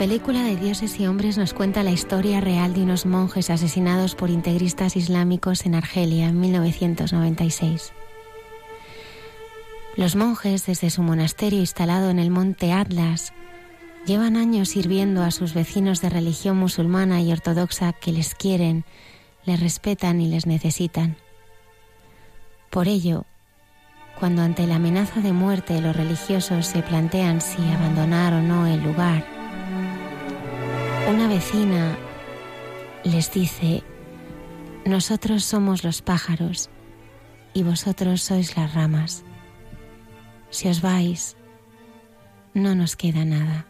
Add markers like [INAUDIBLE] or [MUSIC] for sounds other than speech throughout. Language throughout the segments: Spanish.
Película de Dioses y Hombres nos cuenta la historia real de unos monjes asesinados por integristas islámicos en Argelia en 1996. Los monjes, desde su monasterio instalado en el monte Atlas, llevan años sirviendo a sus vecinos de religión musulmana y ortodoxa que les quieren, les respetan y les necesitan. Por ello, cuando ante la amenaza de muerte los religiosos se plantean si abandonar o no el lugar, una vecina les dice, nosotros somos los pájaros y vosotros sois las ramas. Si os vais, no nos queda nada.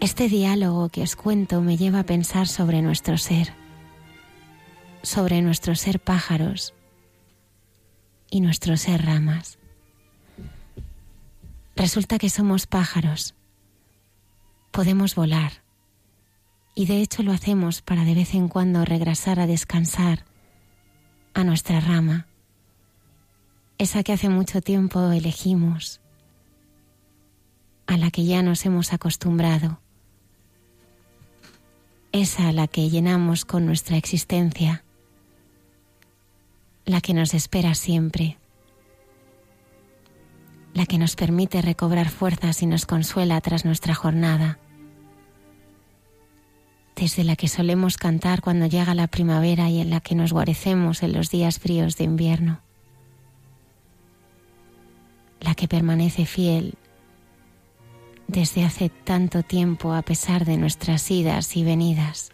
Este diálogo que os cuento me lleva a pensar sobre nuestro ser, sobre nuestro ser pájaros y nuestro ser ramas. Resulta que somos pájaros podemos volar. Y de hecho lo hacemos para de vez en cuando regresar a descansar a nuestra rama, esa que hace mucho tiempo elegimos, a la que ya nos hemos acostumbrado, esa a la que llenamos con nuestra existencia, la que nos espera siempre, la que nos permite recobrar fuerzas y nos consuela tras nuestra jornada desde la que solemos cantar cuando llega la primavera y en la que nos guarecemos en los días fríos de invierno, la que permanece fiel desde hace tanto tiempo a pesar de nuestras idas y venidas.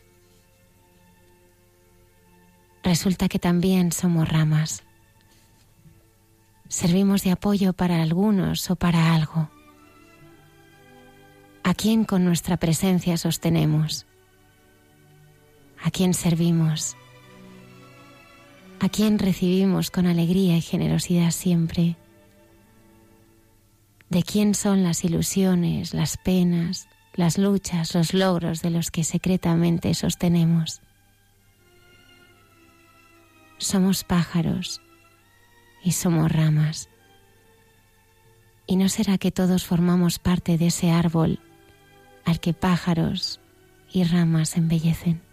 Resulta que también somos ramas. Servimos de apoyo para algunos o para algo. ¿A quién con nuestra presencia sostenemos? A quién servimos, a quién recibimos con alegría y generosidad siempre, de quién son las ilusiones, las penas, las luchas, los logros de los que secretamente sostenemos. Somos pájaros y somos ramas. ¿Y no será que todos formamos parte de ese árbol al que pájaros y ramas embellecen?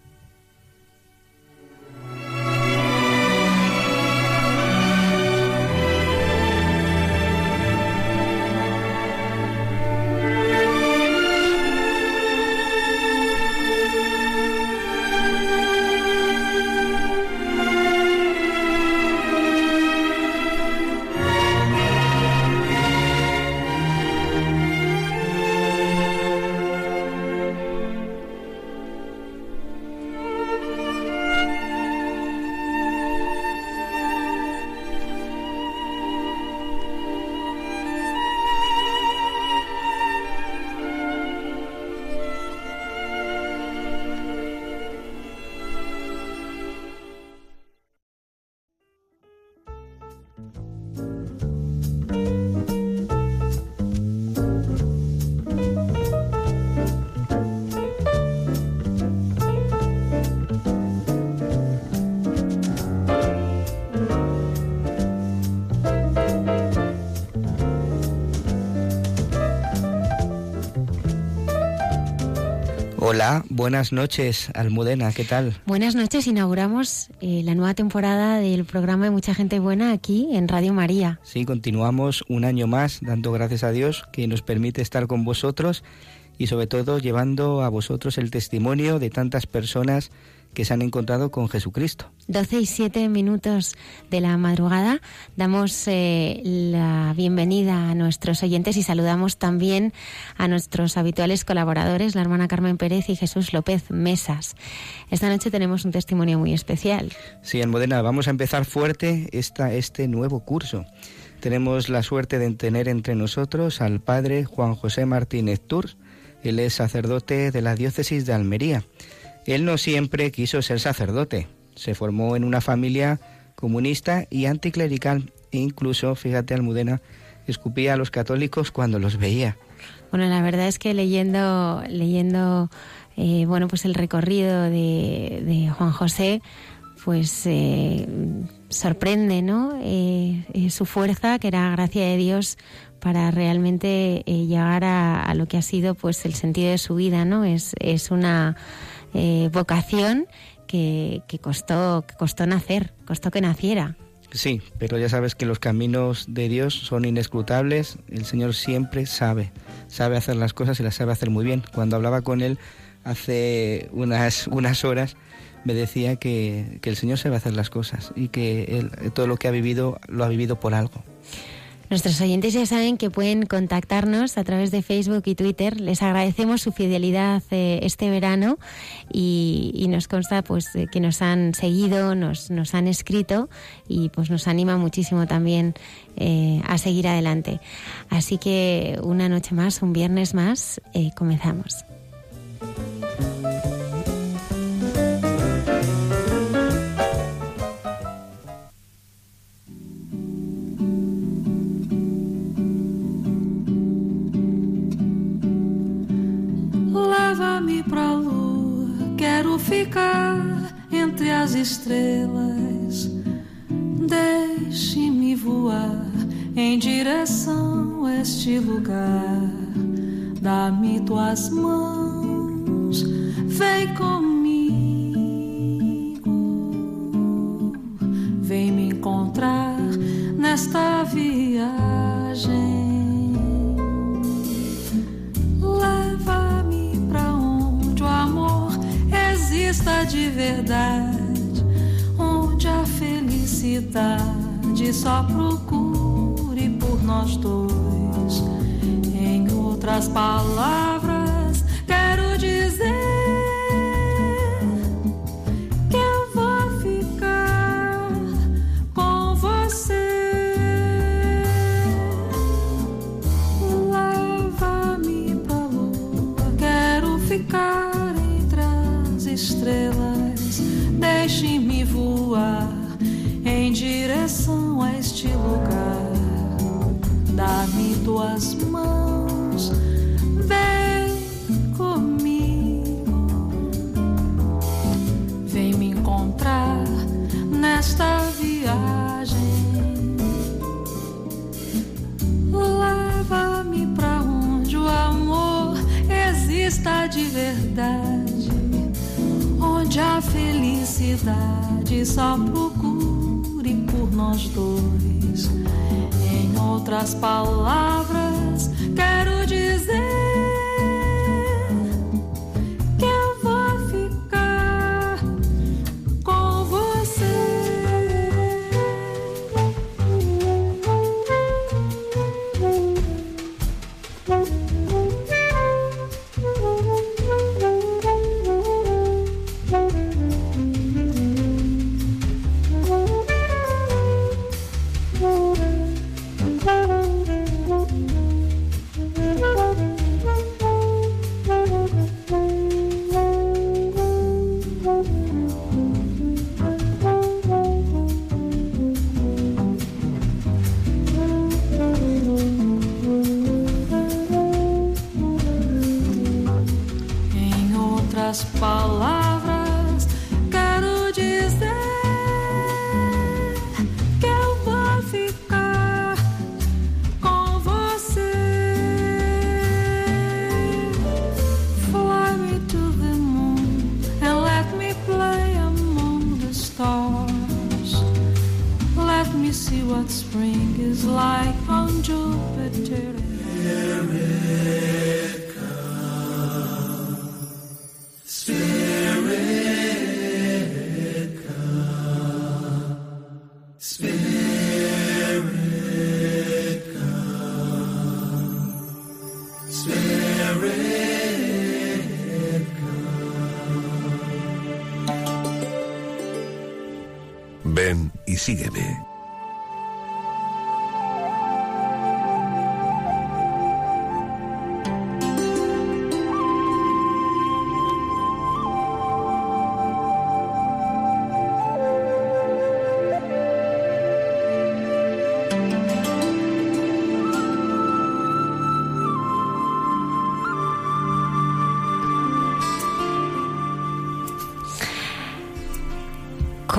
Buenas noches, Almudena, ¿qué tal? Buenas noches, inauguramos eh, la nueva temporada del programa de Mucha Gente Buena aquí en Radio María. Sí, continuamos un año más, dando gracias a Dios que nos permite estar con vosotros y sobre todo llevando a vosotros el testimonio de tantas personas que se han encontrado con Jesucristo. 12 y 7 minutos de la madrugada. Damos eh, la bienvenida a nuestros oyentes y saludamos también a nuestros habituales colaboradores, la hermana Carmen Pérez y Jesús López Mesas. Esta noche tenemos un testimonio muy especial. Sí, en Modena vamos a empezar fuerte esta, este nuevo curso. Tenemos la suerte de tener entre nosotros al padre Juan José Martínez Tours. Él es sacerdote de la diócesis de Almería. Él no siempre quiso ser sacerdote. Se formó en una familia comunista y anticlerical e incluso, fíjate Almudena, escupía a los católicos cuando los veía. Bueno, la verdad es que leyendo, leyendo eh, bueno, pues el recorrido de, Juan José, pues eh, sorprende, ¿no? Eh, su fuerza, que era gracia de Dios para realmente llegar a, a, lo que ha sido, pues, el sentido de su vida, ¿no? Es, es una eh, vocación que, costó, que costó nacer, costó que naciera. Sí, pero ya sabes que los caminos de Dios son inescrutables. El Señor siempre sabe, sabe hacer las cosas y las sabe hacer muy bien. Cuando hablaba con Él hace unas, unas horas, me decía que, que el Señor sabe hacer las cosas y que él, todo lo que ha vivido lo ha vivido por algo. Nuestros oyentes ya saben que pueden contactarnos a través de Facebook y Twitter. Les agradecemos su fidelidad eh, este verano y, nos consta pues que nos han seguido, nos, nos han escrito y pues nos anima muchísimo también eh, a seguir adelante. Así que una noche más, un viernes más, eh, comenzamos.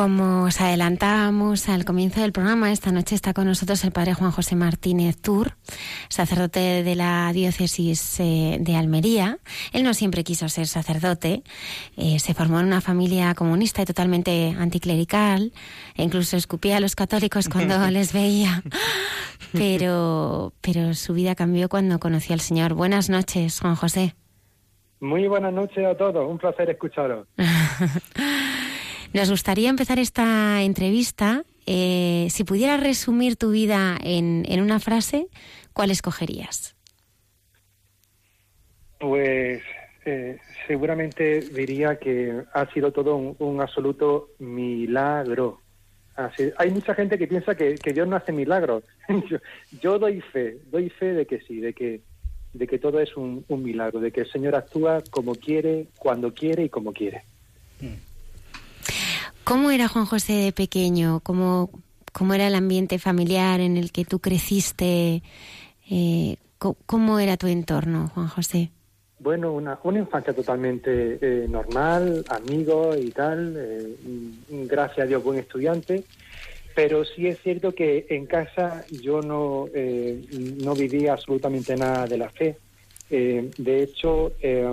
Como os adelantábamos al comienzo del programa, esta noche está con nosotros el padre Juan José Martínez Tur, sacerdote de la diócesis eh, de Almería. Él no siempre quiso ser sacerdote, eh, se formó en una familia comunista y totalmente anticlerical, e incluso escupía a los católicos cuando [LAUGHS] les veía. Pero, pero su vida cambió cuando conoció al Señor. Buenas noches, Juan José. Muy buenas noches a todos, un placer escucharos. [LAUGHS] Nos gustaría empezar esta entrevista. Eh, si pudieras resumir tu vida en, en una frase, ¿cuál escogerías? Pues eh, seguramente diría que ha sido todo un, un absoluto milagro. Así, hay mucha gente que piensa que, que Dios no hace milagros. [LAUGHS] yo, yo, doy fe, doy fe de que sí, de que, de que todo es un, un milagro, de que el Señor actúa como quiere, cuando quiere y como quiere. Mm. ¿Cómo era Juan José de pequeño? ¿Cómo, cómo era el ambiente familiar en el que tú creciste? Eh, ¿Cómo era tu entorno, Juan José? Bueno, una, una infancia totalmente eh, normal, amigos y tal, eh, gracias a Dios buen estudiante, pero sí es cierto que en casa yo no, eh, no vivía absolutamente nada de la fe. Eh, de hecho, eh,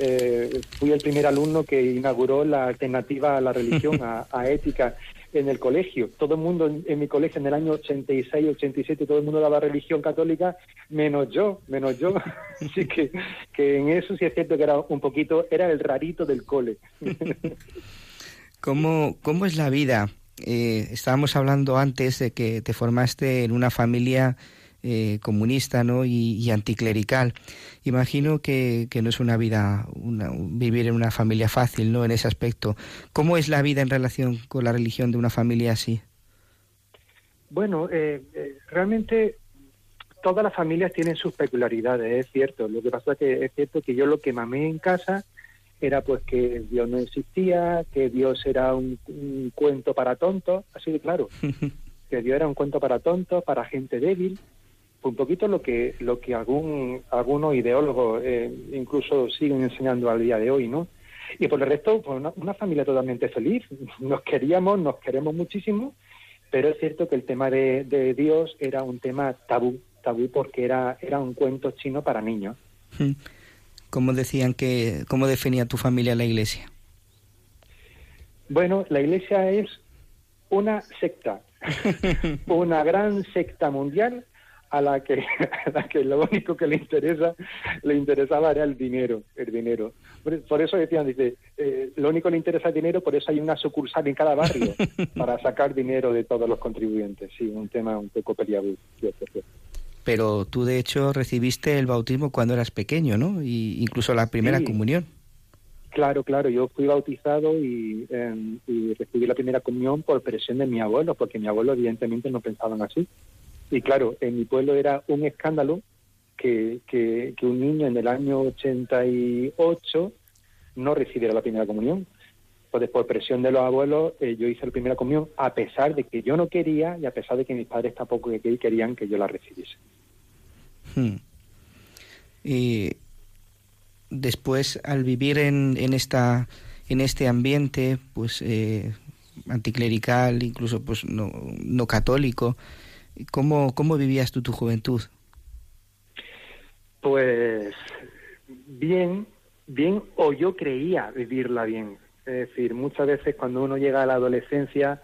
eh, fui el primer alumno que inauguró la alternativa a la [LAUGHS] religión, a, a, ética, en el colegio. Todo el mundo en, en, mi colegio en el año 86, 87, todo el mundo daba religión católica, menos yo, menos yo. [LAUGHS] Así que, que en eso sí es cierto que era un poquito, era el rarito del cole. [LAUGHS] ¿Cómo, cómo es la vida? Eh, estábamos hablando antes de que te formaste en una familia eh, comunista ¿no? y, y, anticlerical. Imagino que, que no es una vida, una, vivir en una familia fácil ¿no? en ese aspecto. ¿Cómo es la vida en relación con la religión de una familia así? Bueno, eh, eh, realmente todas las familias tienen sus peculiaridades, es cierto. Lo que pasa es que es cierto que yo lo que mamé en casa era pues que Dios no existía, que Dios era un, un cuento para tontos, así de claro, [LAUGHS] que Dios era un cuento para tontos, para gente débil, un poquito lo que lo que algún algunos ideólogos eh, incluso siguen enseñando al día de hoy, ¿no? Y por el resto, pues una, una, familia totalmente feliz. [LAUGHS] Nos queríamos, nos queremos muchísimo, pero es cierto que el tema de, de Dios era un tema tabú, tabú porque era era un cuento chino para niños. ¿Cómo decían que, cómo definía tu familia la iglesia? Bueno, la iglesia es una secta, [LAUGHS] una gran secta mundial a la que [LAUGHS] a la que lo único que le interesa le interesaba era el dinero el dinero. Por, eso decían dice eh, lo único que le interesa el dinero por eso hay una sucursal en cada barrio [LAUGHS] para sacar dinero de todos los contribuyentes. Sí un tema un poco peliagudo pero tú de hecho recibiste el bautismo cuando eras pequeño no y incluso la primera sí. comunión. Claro, claro, yo fui bautizado y, eh, y recibí la primera comunión por presión de mi abuelo, porque mi abuelo evidentemente no pensaban así. Y claro, en mi pueblo era un escándalo que, que, un niño en el año 88 no recibiera la primera comunión. Entonces, por presión de los abuelos, eh, yo hice la primera comunión a pesar de que yo no quería y a pesar de que mis padres tampoco querían que yo la recibiese. Hmm. Y después, al vivir en, en, esta, en este ambiente, pues eh, anticlerical, incluso pues no, no católico, ¿Cómo, ¿Cómo vivías tú tu juventud? Pues bien, bien, o yo creía vivirla bien. Es decir, muchas veces cuando uno llega a la adolescencia,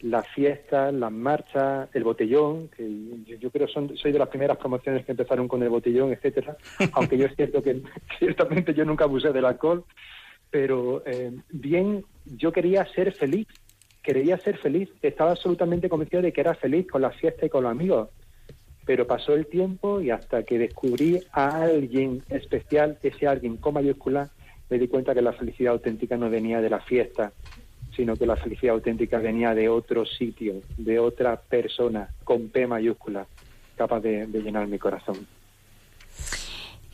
las fiestas, las marchas, el botellón, que yo, yo creo son soy de las primeras promociones que empezaron con el botellón, etcétera. [LAUGHS] Aunque yo es cierto que ciertamente yo nunca abusé del alcohol, pero eh, bien, yo quería ser feliz, quería ser feliz, estaba absolutamente convencido de que era feliz con la fiesta y con los amigos. Pero pasó el tiempo y hasta que descubrí a alguien especial, ese alguien con mayúscula, me di cuenta que la felicidad auténtica no venía de la fiesta, sino que la felicidad auténtica venía de otro sitio, de otra persona, con P mayúscula, capaz de, de llenar mi corazón.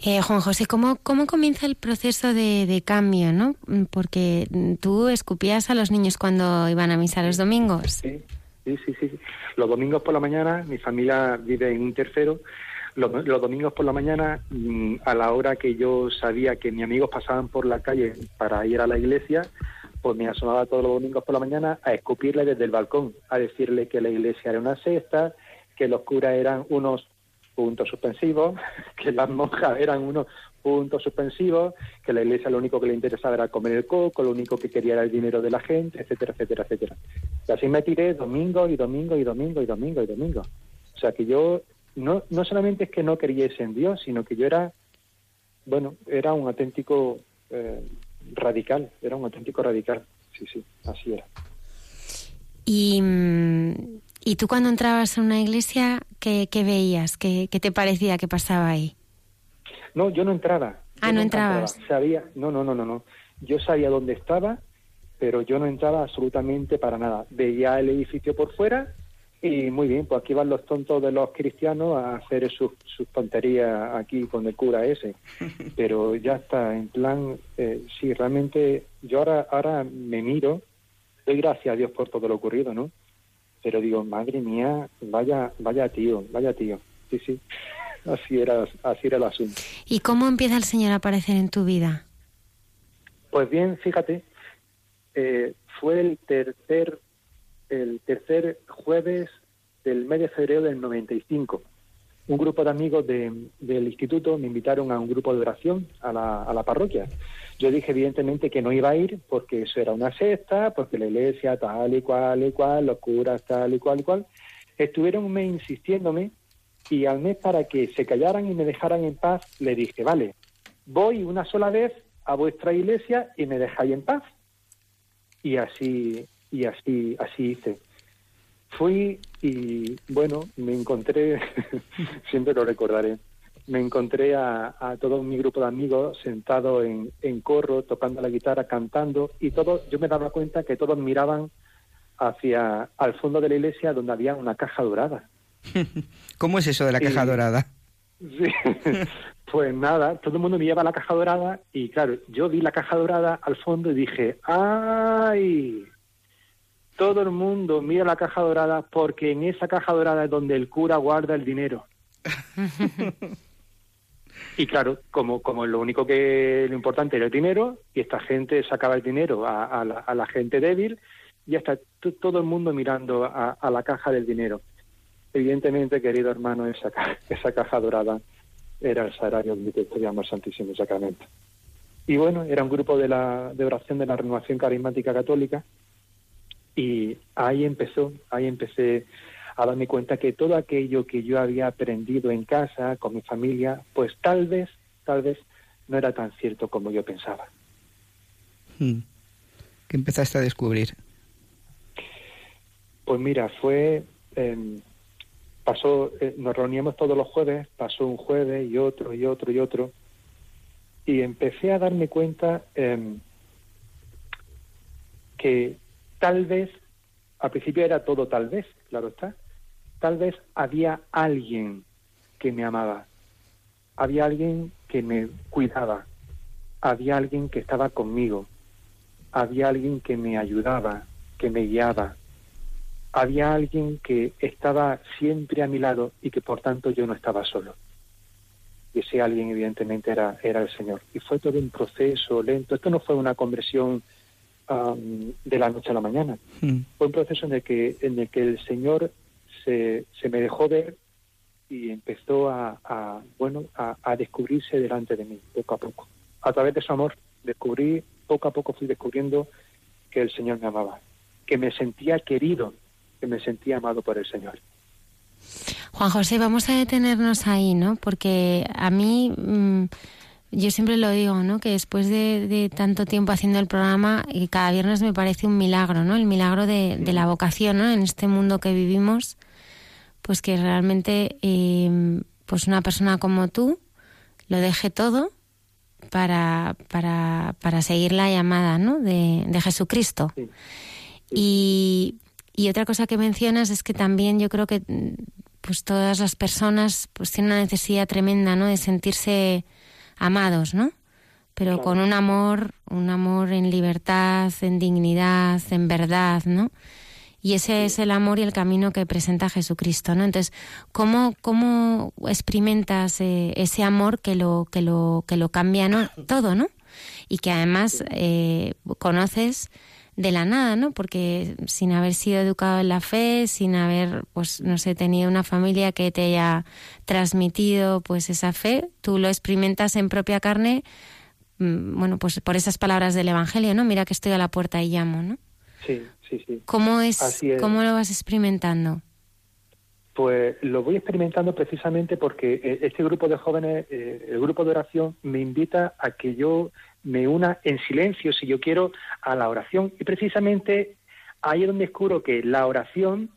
Eh, Juan José, ¿cómo, ¿cómo comienza el proceso de, de, cambio? ¿no? Porque tú escupías a los niños cuando iban a misa los domingos. Sí, sí, sí. sí. Los domingos por la mañana, mi familia vive en un tercero, los, los, domingos por la mañana, mm, a la hora que yo sabía que mis amigos pasaban por la calle para ir a la iglesia, pues me asomaba todos los domingos por la mañana a escupirle desde el balcón, a decirle que la iglesia era una cesta, que los curas eran unos puntos suspensivos, [LAUGHS] que las monjas eran unos puntos suspensivos, que la iglesia lo único que le interesaba era comer el coco, lo único que quería era el dinero de la gente, etcétera, etcétera, etcétera. Y así me tiré domingo y domingo y domingo y domingo y domingo. O sea que yo no, no solamente es que no creyese en Dios, sino que yo era, bueno, era un auténtico eh, radical, era un auténtico radical. Sí, sí, así era. Y, ¿Y tú cuando entrabas en una iglesia, qué, qué veías? ¿Qué, ¿Qué, te parecía que pasaba ahí? No, yo no entraba. Ah, no entrabas. Entraba. Sabía, no, no, no, no, no. Yo sabía dónde estaba, pero yo no entraba absolutamente para nada. Veía el edificio por fuera y muy bien, pues aquí van los tontos de los cristianos a hacer sus, sus tonterías aquí con el cura ese. [LAUGHS] Pero ya está, en plan, eh, sí, realmente yo ahora, ahora me miro, doy gracias a Dios por todo lo ocurrido, ¿no? Pero digo, madre mía, vaya, vaya tío, vaya tío. Sí, sí, así era, así era el asunto. ¿Y cómo empieza el Señor a aparecer en tu vida? Pues bien, fíjate, eh, fue el tercer el tercer jueves del mes de febrero del 95. Un grupo de amigos de, del instituto me invitaron a un grupo de oración a la, a la parroquia. Yo dije evidentemente que no iba a ir porque eso era una secta, porque la iglesia tal y cual y cual, los curas tal y cual y cual. Estuvieron mes insistiéndome y al mes para que se callaran y me dejaran en paz, le dije, vale, voy una sola vez a vuestra iglesia y me dejáis en paz. Y así, y así, así hice. Fui y bueno, me encontré, [LAUGHS] siempre lo recordaré, me encontré a, a, todo mi grupo de amigos sentado en, en corro, tocando la guitarra, cantando, y todo, yo me daba cuenta que todos miraban hacia al fondo de la iglesia donde había una caja dorada. [LAUGHS] ¿Cómo es eso de la caja dorada? Sí, [LAUGHS] pues nada, todo el mundo lleva la caja dorada y claro, yo vi la caja dorada al fondo y dije, ¡ay! Todo el mundo mira la caja dorada porque en esa caja dorada es donde el cura guarda el dinero. [LAUGHS] y claro, como, como lo único que lo importante era el dinero y esta gente sacaba el dinero a, a la, a la gente débil y hasta todo el mundo mirando a, a la caja del dinero. Evidentemente, querido hermano, esa, ca- esa caja dorada era el salario donde custodiamos el Santísimo Sacramento. Y bueno, era un grupo de, la, de oración de la Renovación Carismática Católica y ahí empezó, ahí empecé a darme cuenta que todo aquello que yo había aprendido en casa, con mi familia, pues tal vez, tal vez no era tan cierto como yo pensaba. Mm. ¿Qué empezaste a descubrir? Pues mira, fue eh, pasó, eh, nos reuníamos todos los jueves, pasó un jueves y otro y otro y otro, y empecé a darme cuenta eh, que tal vez, al principio era todo tal vez, claro está, tal vez había alguien que me amaba, había alguien que me cuidaba, había alguien que estaba conmigo, había alguien que me ayudaba, que me guiaba, había alguien que estaba siempre a mi lado y que por tanto yo no estaba solo. Y ese alguien evidentemente era, era el Señor. Y fue todo un proceso lento. Esto no fue una conversión um, de la noche a la mañana. Mm. Fue un proceso en el que, en el, que el Señor se, se me dejó ver y empezó a, a bueno a, a descubrirse delante de mí poco a poco. A través de su amor descubrí, poco a poco fui descubriendo que el Señor me amaba, que me sentía querido que me sentía amado por el Señor. Juan José, vamos a detenernos ahí, ¿no? Porque a mí, mm, yo siempre lo digo, ¿no? Que después de, tanto tiempo haciendo el programa, y cada viernes me parece un milagro, ¿no? El milagro de, la vocación, ¿no? En este mundo que vivimos, pues que realmente, eh, pues una persona como tú lo deje todo para, para, para seguir la llamada, ¿no? De, Jesucristo. Y, y otra cosa que mencionas es que también yo creo que pues todas las personas pues tienen una necesidad tremenda, ¿no? De sentirse amados, ¿no? Pero con un amor, un amor en libertad, en dignidad, en verdad, ¿no? Y ese es el amor y el camino que presenta Jesucristo, ¿no? Entonces, ¿cómo, cómo experimentas eh, ese amor que lo, que lo, que lo cambia ¿no? todo, ¿no? Y que además eh, conoces de la nada, ¿no? Porque sin haber sido educado en la fe, sin haber, pues, no sé, tenido una familia que te haya transmitido, pues, esa fe, tú lo experimentas en propia carne, mm, bueno, pues por esas palabras del Evangelio, ¿no? Mira que estoy a la puerta y llamo, ¿no? Sí, sí, sí. ¿Cómo es, cómo lo vas experimentando? Pues lo voy experimentando precisamente porque eh, este grupo de jóvenes, eh, el grupo de oración, me invita a que yo me una en silencio, si yo quiero, a la oración. Y precisamente ahí es donde descubro que la oración,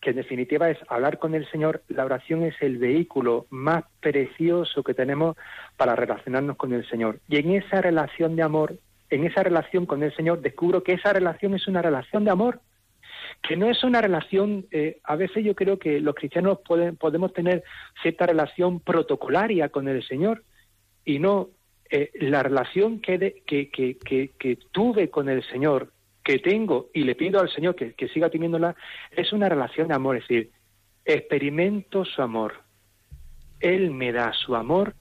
que en definitiva es hablar con el Señor, la oración es el vehículo más precioso que tenemos para relacionarnos con el Señor. Y en esa relación de amor, en esa relación con el Señor, descubro que esa relación es una relación de amor que no es una relación, eh, a veces yo creo que los cristianos pueden, podemos tener cierta relación protocolaria con el Señor y no, eh, la relación que, que, que, que, tuve con el Señor, que tengo y le pido al Señor que, que siga teniéndola, es una relación de amor, es decir, experimento su amor. Él me da su amor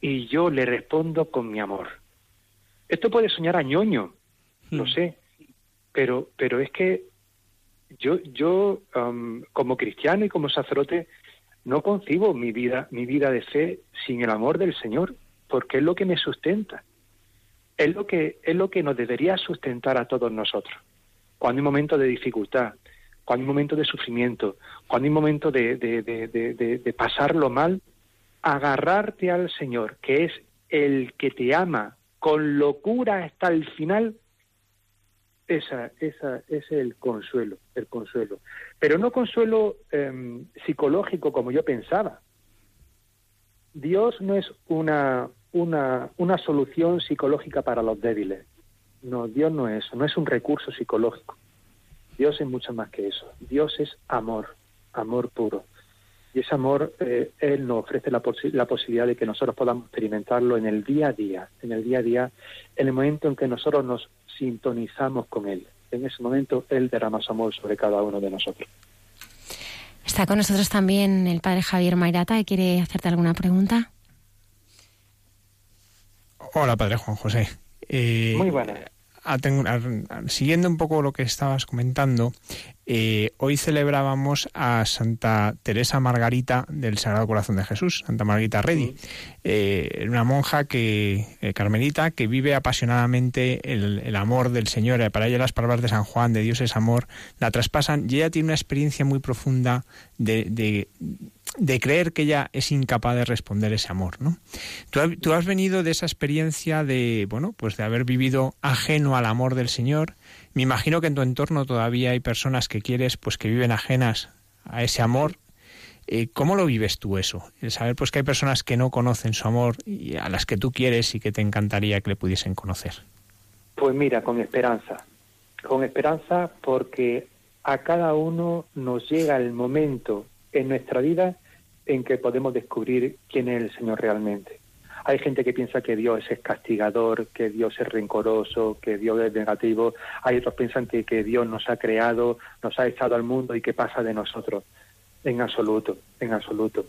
y yo le respondo con mi amor. Esto puede soñar a ñoño, lo hmm. sé, pero, pero es que yo, yo como cristiano y como sacerdote, no concibo mi vida, mi vida de fe sin el amor del Señor porque es lo que me sustenta. Es lo que, es lo que nos debería sustentar a todos nosotros. Cuando hay momento de dificultad, cuando hay momento de sufrimiento, cuando hay momento de, de, de, de pasarlo mal, agarrarte al Señor, que es el que te ama con locura hasta el final, esa, esa, ese es el consuelo, el consuelo. Pero no consuelo em, psicológico como yo pensaba. Dios no es una, una, una solución psicológica para los débiles. No, Dios no es eso, no es un recurso psicológico. Dios es mucho más que eso. Dios es amor, amor puro. Y ese amor, eh, Él nos ofrece la, la, posibilidad de que nosotros podamos experimentarlo en el día a día, en el día a día, en el momento en que nosotros nos sintonizamos con Él. En ese momento Él derrama su amor sobre cada uno de nosotros. Está con nosotros también el padre Javier Mairata, quiere hacerte alguna pregunta. Hola, padre Juan José. Eh, Muy buena. siguiendo un poco lo que estabas comentando, eh, hoy celebrábamos a Santa Teresa Margarita del Sagrado Corazón de Jesús, Santa Margarita Redi, eh, una monja que carmelita que vive apasionadamente el, amor del Señor. Para ella las palabras de San Juan, de Dios es amor, la traspasan y ella tiene una experiencia muy profunda de de creer que ella es incapaz de responder ese amor, ¿no? Tú, has venido de esa experiencia de, bueno, pues de haber vivido ajeno al amor del Señor. Me imagino que en tu entorno todavía hay personas que quieres, pues que viven ajenas a ese amor. Eh, ¿Cómo lo vives tú eso? El saber, pues que hay personas que no conocen su amor y a las que tú quieres y que te encantaría que le pudiesen conocer. Pues mira, con esperanza. Con esperanza porque a cada uno nos llega el momento en nuestra vida en que podemos descubrir quién es el Señor realmente. Hay gente que piensa que Dios es castigador, que Dios es rencoroso, que Dios es negativo. Hay otros que piensan que, que Dios nos ha creado, nos ha echado al mundo y que pasa de nosotros. En absoluto, en absoluto.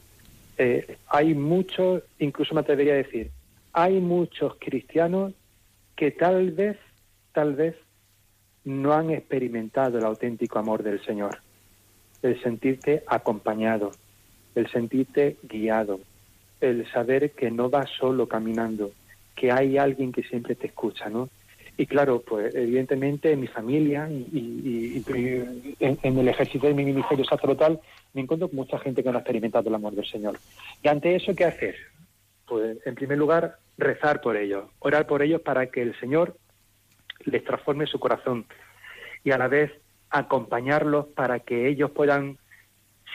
Eh, hay muchos, incluso me atrevería a decir, hay muchos cristianos que tal vez, tal vez, no han experimentado el auténtico amor del Señor el sentirte acompañado, el sentirte guiado, el saber que no vas solo caminando, que hay alguien que siempre te escucha, ¿no? Y claro, pues evidentemente en mi familia y, y- en el ejercicio de mi ministerio sacerdotal me encuentro con mucha gente que no ha experimentado el amor del Señor. Y ante eso, ¿qué hacer? Pues en primer lugar, rezar por ellos, orar por ellos para que el Señor les transforme su corazón y a la vez acompañarlos para que ellos puedan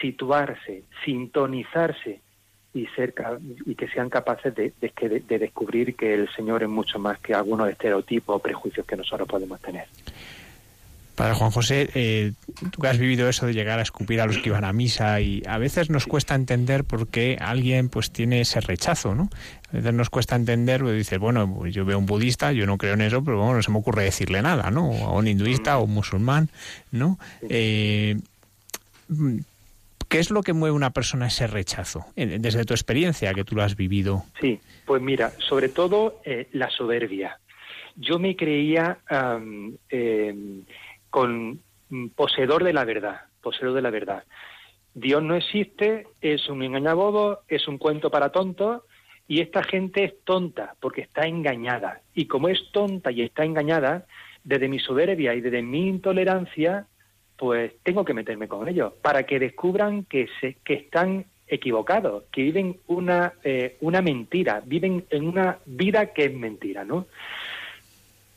situarse, sintonizarse y ser ca- y que sean capaces de, de descubrir que el Señor es mucho más que algunos estereotipos o prejuicios que nosotros podemos tener. Padre Juan José, eh, tú que has vivido eso de llegar a escupir a los que iban a misa y a veces nos cuesta entender por qué alguien pues tiene ese rechazo, ¿no? A veces nos cuesta entender, pues dices, bueno, pues yo veo un budista, yo no creo en eso, pero bueno, no se me ocurre decirle nada, ¿no? O a un hinduista o un musulmán, ¿no? Eh, ¿Qué es lo que mueve una persona ese rechazo? Desde tu experiencia, que tú lo has vivido. Sí, pues mira, sobre todo eh, la soberbia. Yo me creía em, con mm, poseedor de la verdad, poseedor de la verdad. Dios no existe, es un engañabobo, es un cuento para tontos y esta gente es tonta porque está engañada. Y como es tonta y está engañada, desde mi soberbia y desde mi intolerancia, pues tengo que meterme con ellos para que descubran que, se, que están equivocados, que viven una, eh, una mentira, viven en una vida que es mentira, ¿no?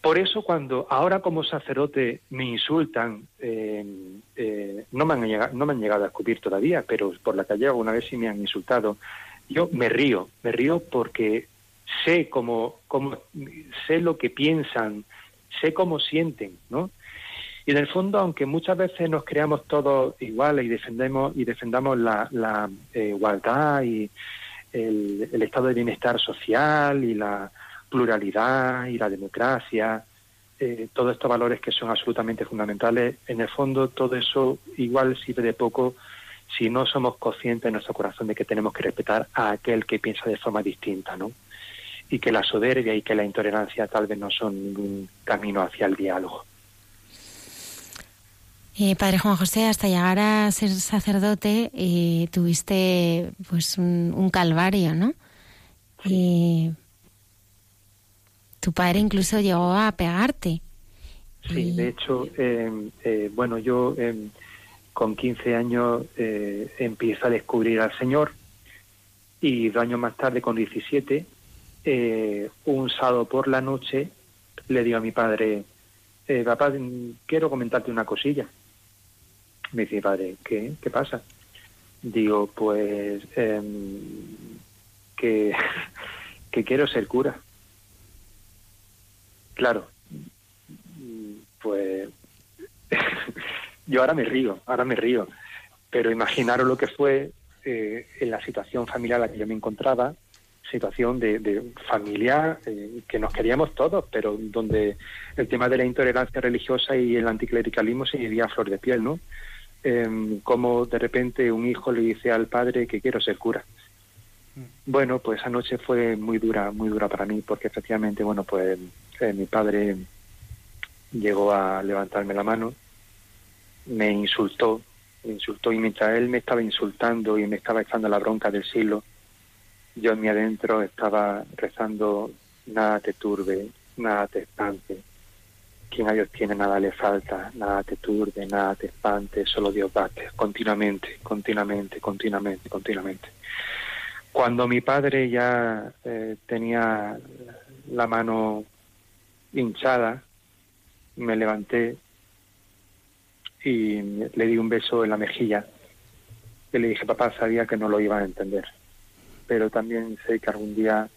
Por eso cuando ahora como sacerdote me insultan, eh, eh, no, me han llegado, no me han llegado a escupir todavía, pero por la calle alguna vez sí me han insultado, yo me río, me río porque sé cómo, cómo sé lo que piensan, sé cómo sienten, ¿no? Y en el fondo, aunque muchas veces nos creamos todos iguales y defendemos y defendamos la, eh, igualdad y el, el estado de bienestar social y la pluralidad y la democracia, eh, todos estos valores que son absolutamente fundamentales, en el fondo todo eso igual sirve de poco si no somos conscientes en nuestro corazón de que tenemos que respetar a aquel que piensa de forma distinta, ¿no? Y que la soberbia y que la intolerancia tal vez no son ningún camino hacia el diálogo. Eh, padre Juan José, hasta llegar a ser sacerdote eh, tuviste pues un, un calvario, ¿no? Y tu padre incluso llegó a pegarte. Sí, de hecho, eh, eh, bueno, yo eh, con 15 años eh, empiezo a descubrir al Señor y dos años más tarde, con 17, eh, un sábado por la noche, le digo a mi padre, eh, papá, quiero comentarte una cosilla. Me dice, padre, ¿qué, qué pasa? Digo, pues em, que, [LAUGHS] que quiero ser cura. Claro, pues [LAUGHS] yo ahora me río, ahora me río, pero imaginaros lo que fue eh, en la situación familiar en la que yo me encontraba, situación de, de familiar eh, que nos queríamos todos, pero donde el tema de la intolerancia religiosa y el anticlericalismo se vivía a flor de piel, ¿no? Eh, como de repente un hijo le dice al padre que quiero ser cura. Bueno, pues esa noche fue muy dura, muy dura para mí, porque efectivamente, bueno, pues eh, mi padre llegó a levantarme la mano, me insultó, me insultó y mientras él me estaba insultando y me estaba echando la bronca del siglo, yo en mi adentro estaba rezando, nada te turbe, nada te espante, quien a Dios tiene nada le falta, nada te turbe, nada te espante, solo Dios bate, continuamente, continuamente, continuamente, continuamente. Cuando mi padre ya eh, tenía la mano hinchada, me levanté y le di un beso en la mejilla. Y le dije, papá, sabía que no lo iba a entender, pero también sé que algún día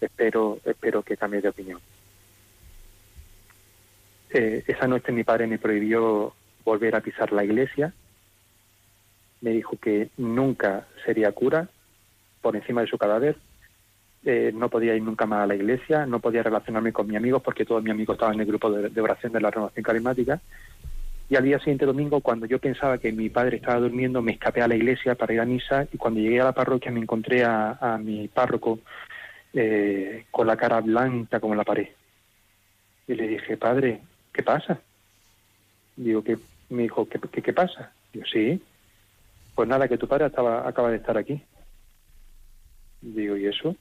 espero, espero que cambie de opinión. Eh, esa noche mi padre me prohibió volver a pisar la iglesia, me dijo que nunca sería cura por encima de su cadáver, eh, no podía ir nunca más a la iglesia, no podía relacionarme con mis amigos porque todos mis amigos estaban en el grupo de, oración de la renovación carismática. Y al día siguiente domingo, cuando yo pensaba que mi padre estaba durmiendo, me escapé a la iglesia para ir a misa y cuando llegué a la parroquia me encontré a, a mi párroco eh, con la cara blanca como la pared. Y le dije, padre, ¿qué pasa? Digo, que me dijo, ¿qué, qué, qué pasa? Digo, sí. Pues nada, que tu padre estaba, acaba de estar aquí. Digo, ¿y eso?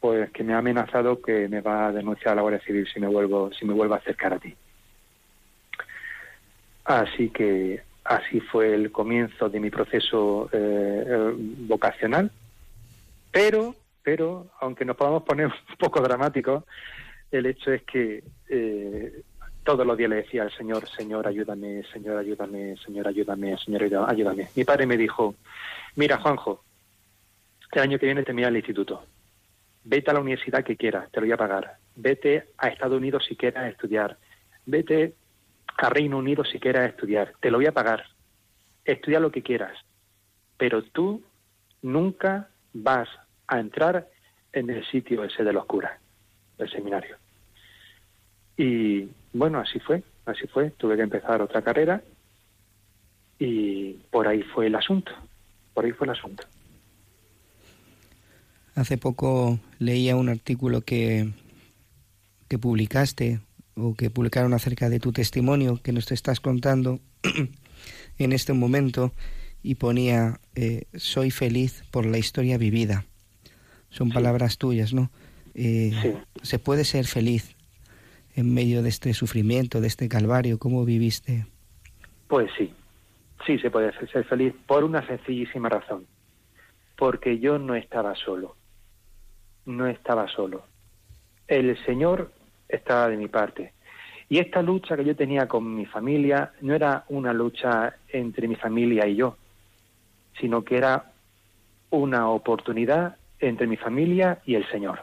pues que me ha amenazado que me va a denunciar a la Guardia Civil si me vuelvo si me vuelvo a acercar a ti. Así que así fue el comienzo de mi proceso eh, eh, vocacional, pero pero aunque nos podamos poner [LAUGHS] un poco dramáticos, el hecho es que eh, todos los días le decía al Señor, Señor, ayúdame, Señor, ayúdame, Señor, ayúdame, Señor, ayúdame. Mi padre me dijo, mira, Juanjo, el año que viene termina el instituto. Vete a la universidad que quieras, te lo voy a pagar. Vete a Estados Unidos si quieras estudiar. Vete a Reino Unido si quieras estudiar. Te lo voy a pagar. Estudia lo que quieras. Pero tú nunca vas a entrar en el sitio ese de los curas, del seminario. Y bueno, así fue, así fue. Tuve que empezar otra carrera y por ahí fue el asunto, por ahí fue el asunto. Hace poco leía un artículo que, que publicaste o que publicaron acerca de tu testimonio que nos te estás contando [CLEARS THROAT] en este momento y ponía eh, soy feliz por la historia vivida. Son palabras tuyas, ¿no? Eh, Se puede ser feliz en medio de este sufrimiento, de este calvario? ¿Cómo viviste? Pues sí, sí se puede ser feliz por una sencillísima razón, porque yo no estaba solo, no estaba solo. El Señor estaba de mi parte. Y esta lucha que yo tenía con mi familia no era una lucha entre mi familia y yo, sino que era una oportunidad entre mi familia y el Señor.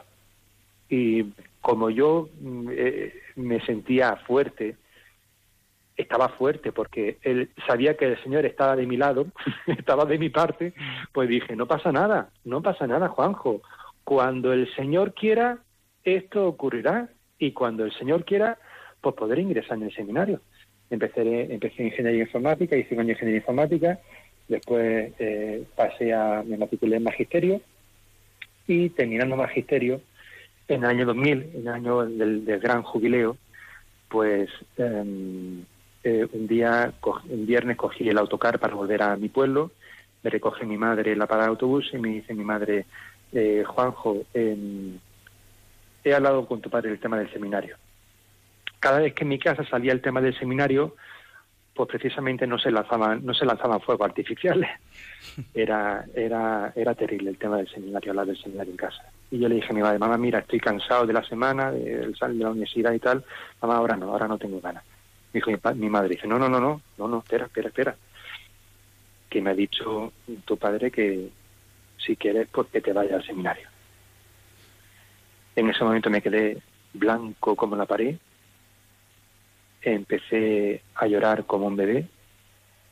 Y como yo mm, eh, me sentía fuerte, estaba fuerte porque él sabía que el Señor estaba de mi lado, [LAUGHS] estaba de mi parte, pues dije, no pasa nada, no pasa nada, Juanjo. Cuando el Señor quiera, esto ocurrirá y cuando el Señor quiera, pues podré ingresar en el seminario. Empecé, empecé ingeniería informática, hice un año de ingeniería informática, después eh, pasé a, me matriculé en magisterio y terminando magisterio, en el año 2000, en el año del, gran jubileo, pues em, eh, un día, un viernes cogí el autocar para volver a mi pueblo, me recoge mi madre la parada de autobús y me dice mi madre, eh, Juanjo, em, he hablado con tu padre del tema del seminario. Cada vez que en mi casa salía el tema del seminario, pues precisamente no se lanzaban, no se lanzaban fuegos artificiales. [LAUGHS] Era, era, era terrible el tema del seminario, hablar del seminario en casa. Y yo le dije a mi madre, mamá, mira, estoy cansado de la semana, del sal de la universidad y tal, mamá, ahora no, ahora no tengo ganas. Me dijo mi, mi madre, dice, no, no, no, no, no, no, espera, espera, espera. Que me ha dicho tu padre que si quieres, pues que te vaya al seminario. En ese momento me quedé blanco como la pared, empecé a llorar como un bebé,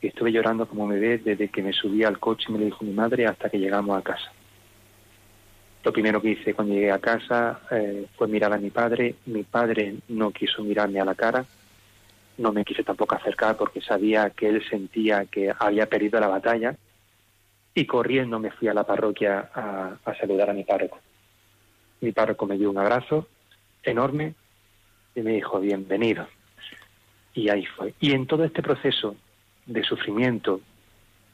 y estuve llorando como un bebé desde que me subí al coche me lo dijo mi madre hasta que llegamos a casa. Lo primero que hice cuando llegué a casa eh, fue mirar a mi padre. Mi padre no quiso mirarme a la cara, no me quise tampoco acercar porque sabía que él sentía que había perdido la batalla y corriendo me fui a la parroquia a, a saludar a mi párroco. Mi párroco me dio un abrazo enorme y me dijo bienvenido. Y ahí fue. Y en todo este proceso de sufrimiento,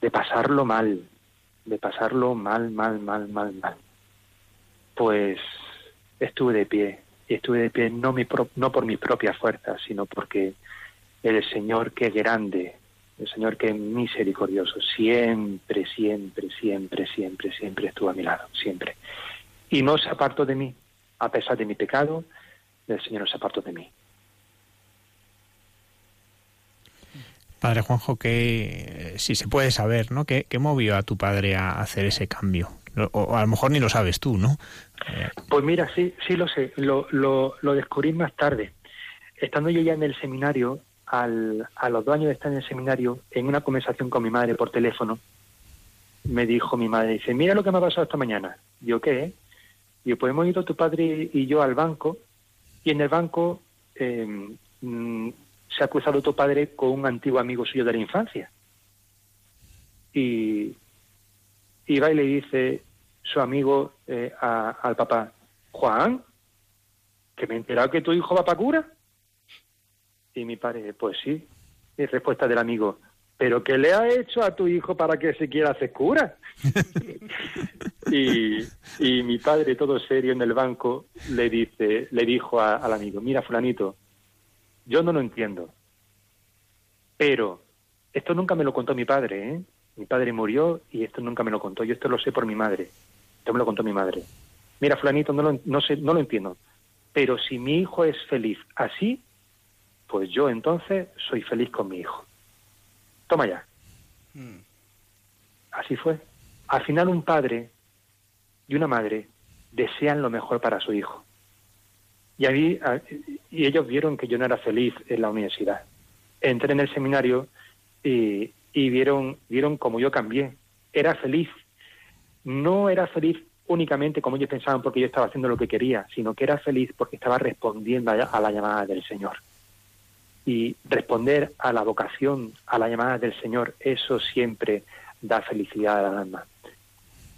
de pasarlo mal, de pasarlo mal, mal, mal, mal, mal, pues estuve de pie. Y estuve de pie no, mi no por mis propias fuerzas, sino porque el Señor que es grande, el Señor que es misericordioso, siempre, siempre, siempre, siempre, siempre estuvo a mi lado, siempre. Y no se apartó de mí, a pesar de mi pecado, el Señor no se apartó de mí. Padre Juanjo, que si se puede saber, ¿no? ¿Qué, movió a tu padre a hacer ese cambio? O, a lo mejor ni lo sabes tú, ¿no? Pues mira, sí, sí lo sé. Lo, lo, descubrí más tarde. Estando yo ya en el seminario, al, a los dos años de estar en el seminario, en una conversación con mi madre por teléfono, me dijo mi madre, dice, mira lo que me ha pasado esta mañana. Yo, ¿qué? Y pues hemos ido tu padre y yo al banco, y en el banco eh, mm, se ha cruzado tu padre con un antiguo amigo suyo de la infancia. Y, y va y le dice su amigo eh, al papá, Juan, que me he enterado que tu hijo va para cura. Y mi padre, pues sí. Y respuesta del amigo, ¿pero qué le ha hecho a tu hijo para que se quiera hacer cura? [LAUGHS] Y, y mi padre, todo serio en el banco, le dice, le dijo a- al amigo, mira, fulanito, yo no lo entiendo, pero esto nunca me lo contó mi padre, ¿eh? Mi padre murió y esto nunca me lo contó. Yo esto lo sé por mi madre. Esto me lo contó mi madre. Mira, fulanito, no lo, no sé, no lo entiendo. Pero si mi hijo es feliz así, pues yo entonces soy feliz con mi hijo. Toma ya. Así fue. Al final un padre y una madre desean lo mejor para su hijo. Y, a mí, a- y ellos vieron que yo no era feliz en la universidad. Entré en el seminario y, y vieron, vieron cómo yo cambié. Era feliz. No era feliz únicamente como ellos pensaban porque yo estaba haciendo lo que quería, sino que era feliz porque estaba respondiendo a la llamada del Señor. Y responder a la vocación, a la llamada del Señor, eso siempre da felicidad al alma.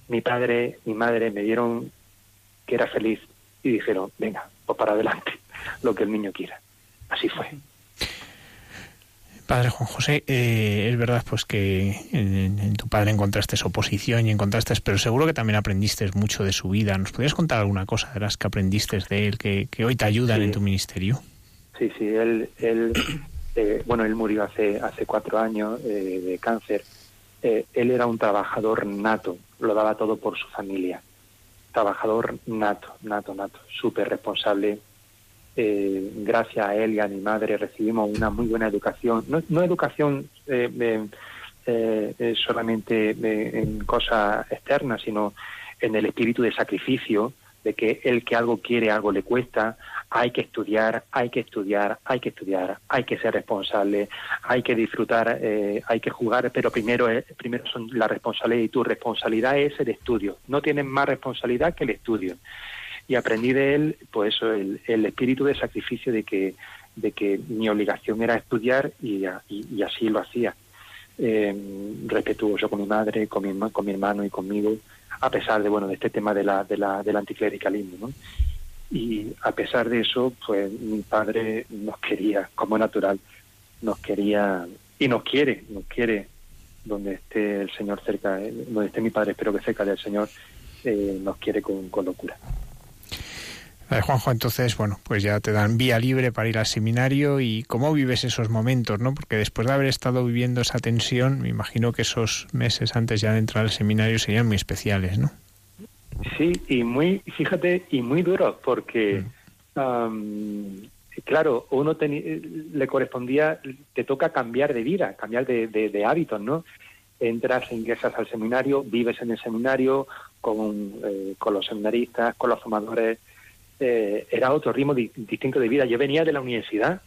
Mi padre, mi madre me dieron que era feliz y dijeron, venga, pues para adelante, [LAUGHS] lo que el niño quiera. Así fue. Padre Juan José, eh, es verdad pues que en, en tu padre encontraste oposición y encontraste, pero seguro que también aprendiste mucho de su vida. ¿Nos podrías contar alguna cosa de las que aprendiste de él que, que hoy te ayudan Sí. en tu ministerio? Sí, sí, él, él eh, bueno, él murió hace, hace cuatro años eh, de cáncer. Eh, él era un trabajador nato, lo daba todo por su familia. Trabajador nato, nato, nato, súper responsable. Eh, gracias a él y a mi madre recibimos una muy buena educación. No, educación eh, eh, eh, solamente en cosas externas, sino en el espíritu de sacrificio, de que el que algo quiere, algo le cuesta, hay que estudiar, hay que estudiar, hay que estudiar, hay que ser responsable, hay que disfrutar, eh, hay que jugar, pero primero, eh, primero son la responsabilidad y tu responsabilidad es el estudio. No tienes más responsabilidad que el estudio. Y aprendí de él, pues eso, el, el espíritu de sacrificio de que, de que mi obligación era estudiar y, y- así lo hacía. Eh, respetuoso con mi madre, con mi, con mi hermano y conmigo, a pesar de bueno de este tema de la, de la, del anticlericalismo. Y a pesar de eso, pues mi padre nos quería, como natural, nos quería y nos quiere, nos quiere donde esté el Señor cerca, eh, donde esté mi padre, espero que cerca del Señor, eh, nos quiere con, con locura. Padre Juanjo, entonces, bueno, pues ya te dan vía libre para ir al seminario y cómo vives esos momentos, ¿no? Porque después de haber estado viviendo esa tensión, me imagino que esos meses antes ya de entrar al seminario serían muy especiales, ¿no? Sí, y muy, fíjate, y muy duro, porque, am, claro, uno le correspondía, te toca cambiar de vida, cambiar de, de- de hábitos, ¿no? Entras, ingresas al seminario, vives en el seminario con, eh, con los seminaristas, con los formadores, eh, era otro ritmo di- distinto de vida. Yo venía de la universidad,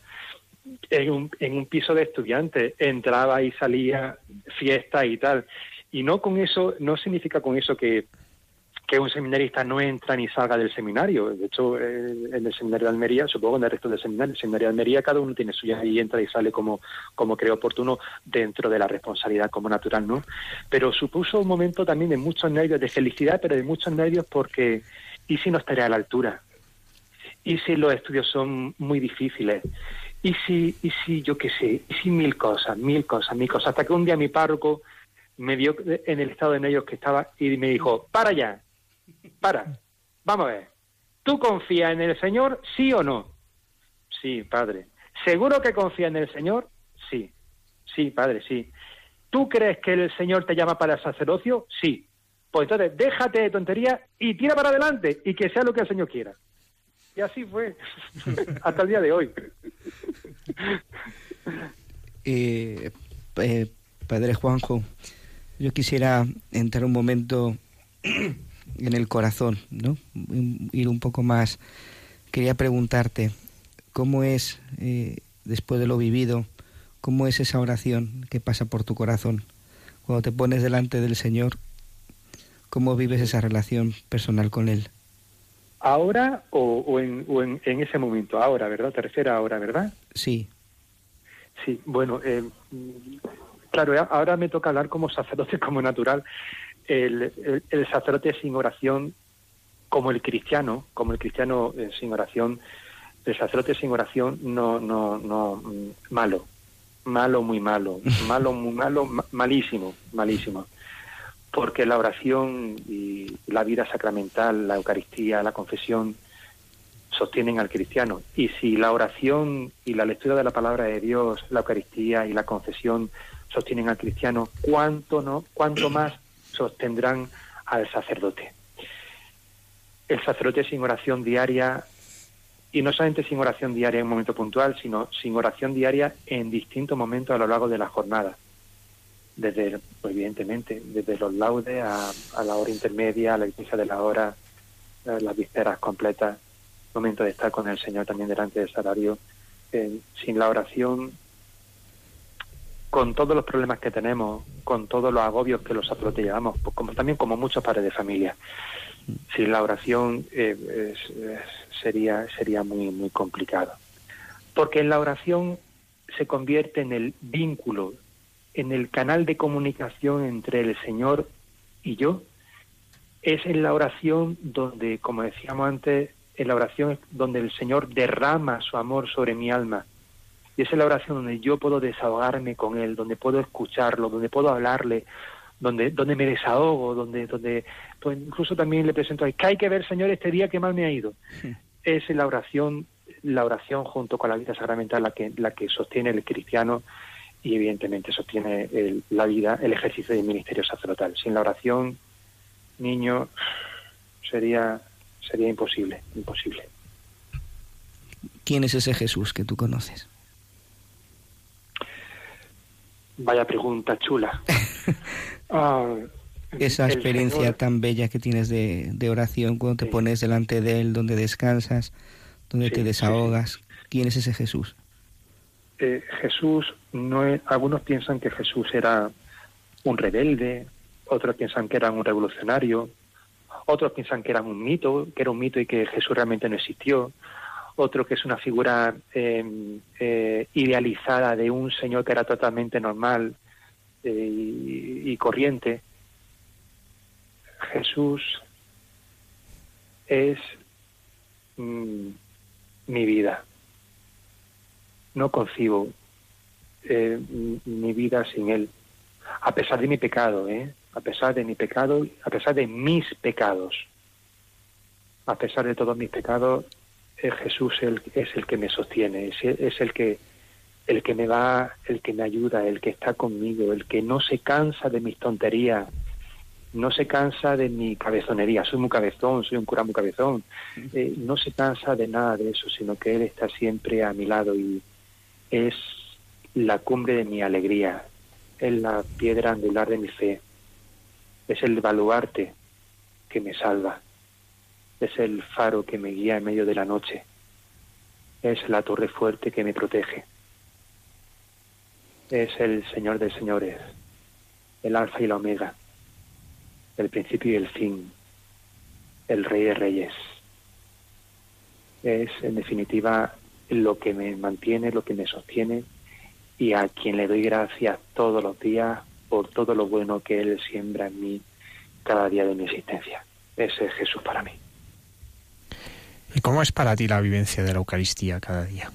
en un, en un piso de estudiantes, entraba y salía, fiesta y tal. Y no con eso, no significa con eso que, un seminarista no entra ni salga del seminario. De hecho, eh, en el seminario de Almería, supongo en el resto del seminario, el seminario de Almería cada uno tiene suya y entra y sale como, como cree oportuno dentro de la responsabilidad como natural, ¿no? Pero supuso un momento también de muchos nervios, de felicidad, pero de muchos nervios porque ¿y si no estaré a la altura? ¿Y si los estudios son muy difíciles? ¿Y si, y si yo qué sé? ¿Y si mil cosas, mil cosas, mil cosas? Hasta que un día mi párroco me vio en el estado de nervios que estaba y me dijo, para ya, para, vamos a ver, ¿tú confías en el Señor, sí o no? Sí, padre. ¿Seguro que confías en el Señor? Sí, sí, padre, sí. ¿Tú crees que el Señor te llama para el sacerdocio? Sí. Pues entonces déjate de tontería y tira para adelante y que sea lo que el Señor quiera. Y así fue, [LAUGHS] hasta el día de hoy. Eh, eh, Padre Juanjo, yo quisiera entrar un momento [CLEARS THROAT] en el corazón, ¿no? Ir un poco más. Quería preguntarte, ¿cómo es, eh, después de lo vivido, cómo es esa oración que pasa por tu corazón? Cuando te pones delante del Señor, ¿cómo vives esa relación personal con Él? ¿Ahora o, o en, o en, en ese momento? Ahora, ¿verdad? Te refieres ahora, ¿verdad? Sí, Sí, bueno, eh, claro, ahora me toca hablar como sacerdote, [LAUGHS] como natural. El, el- el sacerdote sin oración, como el cristiano, como el cristiano eh, sin oración, el sacerdote sin oración, no, no, no, mm, malo, malo, muy malo, [LAUGHS] malo, muy malo, ma- malísimo, malísimo. Porque la oración y la vida sacramental, la Eucaristía, la confesión, sostienen al cristiano. Y si la oración y la lectura de la palabra de Dios, la Eucaristía y la confesión sostienen al cristiano, ¿cuánto, no, cuánto [CLEARS THROAT] más sostendrán al sacerdote? El sacerdote sin oración diaria, y no solamente sin oración diaria en un momento puntual, sino sin oración diaria en distintos momentos a lo largo de la jornada. Desde, evidentemente, desde los laudes a, a la hora intermedia, a la iglesia de la hora, las vísperas completas, momento de estar con el Señor también delante del salario. Eh, sin la oración, con todos los problemas que tenemos, con todos los agobios que los sacerdotes llevamos, pues como, también como muchos padres de familia, sin la oración eh, sería, sería muy, muy complicado. Porque en la oración se convierte en el vínculo, en el canal de comunicación entre el Señor y yo. Es en la oración donde, como decíamos antes, en la oración donde el Señor derrama su amor sobre mi alma. Y es en la oración donde yo puedo desahogarme con Él, donde puedo escucharlo, donde puedo hablarle, donde, donde me desahogo, donde, donde pues incluso también le presento, que hay que ver, Señor, este día que mal me ha ido. Es en la oración, la oración junto con la vida sacramental la que, la que sostiene el cristiano y evidentemente sostiene la vida, el ejercicio del ministerio sacerdotal. Sin la oración, niño, sería sería imposible, imposible. ¿Quién es ese Jesús que tú conoces? Vaya pregunta chula. [LAUGHS] Ah, Esa experiencia tan bella que tienes de, oración cuando te pones delante de Él, donde descansas, donde te desahogas. ¿Quién es ese Jesús? Eh, Jesús no algunos piensan que Jesús era un rebelde, otros piensan que era un revolucionario, otros piensan que era un mito, que era un mito y que Jesús realmente no existió, otro que es una figura em, eh, idealizada de un Señor que era totalmente normal eh, y, corriente. Jesús es mm, mi vida. No concibo eh, mi vida sin Él, a pesar de mi pecado, ¿eh? a pesar de mi pecado, a pesar de mis pecados, a pesar de todos mis pecados, eh, Jesús es el que me sostiene, es, el que el que me va, el que me ayuda, el que está conmigo, el que no se cansa de mis tonterías, no se cansa de mi cabezonería, soy muy cabezón, soy un cura muy cabezón, eh, no se cansa de nada de eso, sino que Él está siempre a mi lado y es la cumbre de mi alegría, es la piedra angular de mi fe, es el baluarte que me salva, es el faro que me guía en medio de la noche, es la torre fuerte que me protege, es el Señor de señores, el alfa y la omega, el principio y el fin, el rey de reyes. Es, en definitiva, lo que me mantiene, lo que me sostiene y a quien le doy gracias todos los días por todo lo bueno que Él siembra en mí cada día de mi existencia. Ese es Jesús para mí. ¿Y cómo es para ti la vivencia de la Eucaristía cada día?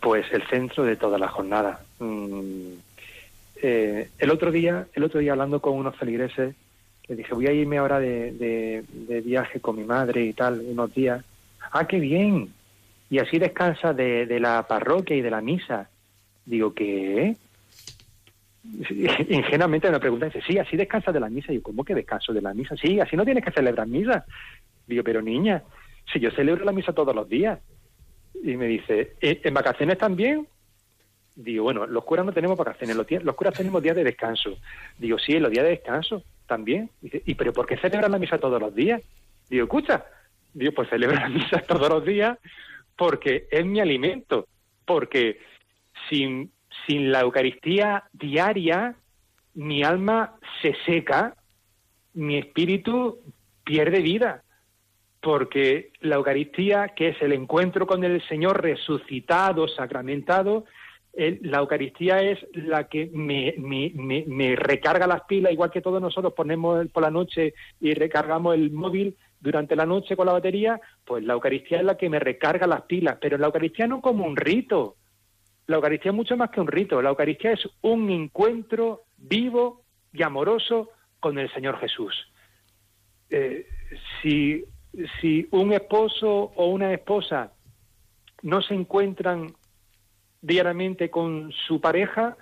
Pues el centro de toda la jornada. Mm, eh, el otro día, el otro día hablando con unos feligreses, le dije voy a irme ahora de, viaje con mi madre y tal, unos días. Ah, qué bien. Y así descansa de, de la parroquia y de la misa. Digo, ¿qué? [LAUGHS] ingenuamente me preguntan, dice, sí, así descansas de la misa. Y yo, ¿cómo que descanso de la misa? Sí, así no tienes que celebrar misa. Digo, pero niña, si yo celebro la misa todos los días. Y me dice, ¿E, ¿en vacaciones también? Digo, bueno, los curas no tenemos vacaciones, los, los curas tenemos días de descanso. Digo, sí, los días de descanso también. Dice, ¿y pero por qué celebran la misa todos los días? Digo, escucha, digo, pues celebro la misa todos los días porque es mi alimento, porque sin sin la Eucaristía diaria, mi alma se seca, mi espíritu pierde vida, porque la Eucaristía, que es el encuentro con el Señor resucitado, sacramentado, la Eucaristía es la que me, me, me, recarga las pilas, igual que todos nosotros ponemos por la noche y recargamos el móvil durante la noche con la batería, pues la Eucaristía es la que me recarga las pilas, pero la Eucaristía no como un rito, la Eucaristía es mucho más que un rito, la Eucaristía es un encuentro vivo y amoroso con el Señor Jesús. Eh, si, si un esposo o una esposa no se encuentran diariamente con su pareja,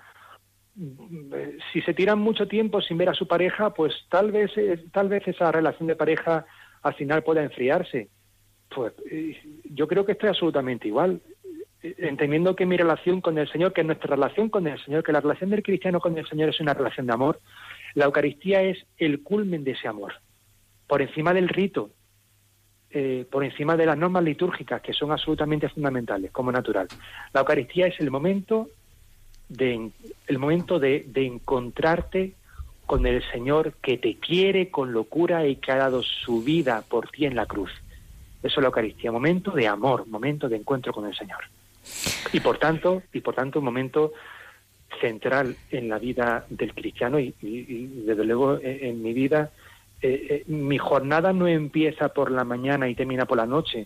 si se tiran mucho tiempo sin ver a su pareja, pues tal vez, eh, tal vez esa relación de pareja al final pueda enfriarse. Pues eh, yo creo que estoy absolutamente igual, eh, entendiendo que mi relación con el Señor, que nuestra relación con el Señor, que la relación del cristiano con el Señor es una relación de amor, la Eucaristía es el culmen de ese amor, por encima del rito, por encima de las normas litúrgicas, que son absolutamente fundamentales, como natural. La Eucaristía es el momento de, el momento de, de encontrarte con el Señor que te quiere con locura y que ha dado su vida por ti en la cruz. Eso es la Eucaristía, momento de amor, momento de encuentro con el Señor. Y por tanto, y por tanto un momento central en la vida del cristiano y, desde luego en, mi vida, eh, eh, mi jornada no empieza por la mañana y termina por la noche.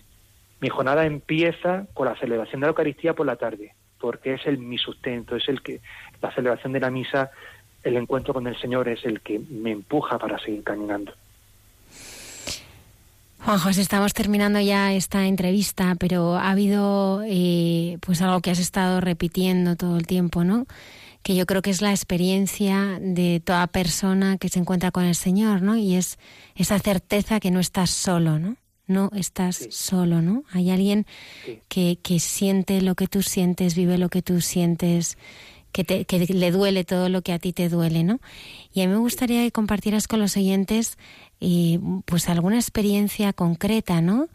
Mi jornada empieza con la celebración de la Eucaristía por la tarde porque es el mi sustento, es el que la celebración de la misa, el encuentro con el Señor es el que me empuja para seguir caminando. Juan José, estamos terminando ya esta entrevista, pero ha habido eh, pues algo que has estado repitiendo todo el tiempo, ¿no? Que yo creo que es la experiencia de toda persona que se encuentra con el Señor, ¿no? Y es esa certeza que no estás solo, ¿no? no estás solo, ¿no? Hay alguien que, que, siente lo que tú sientes, vive lo que tú sientes, que, te, le duele todo lo que a ti te duele, ¿no? Y a mí me gustaría que compartieras con los oyentes eh, pues alguna experiencia concreta, ¿no?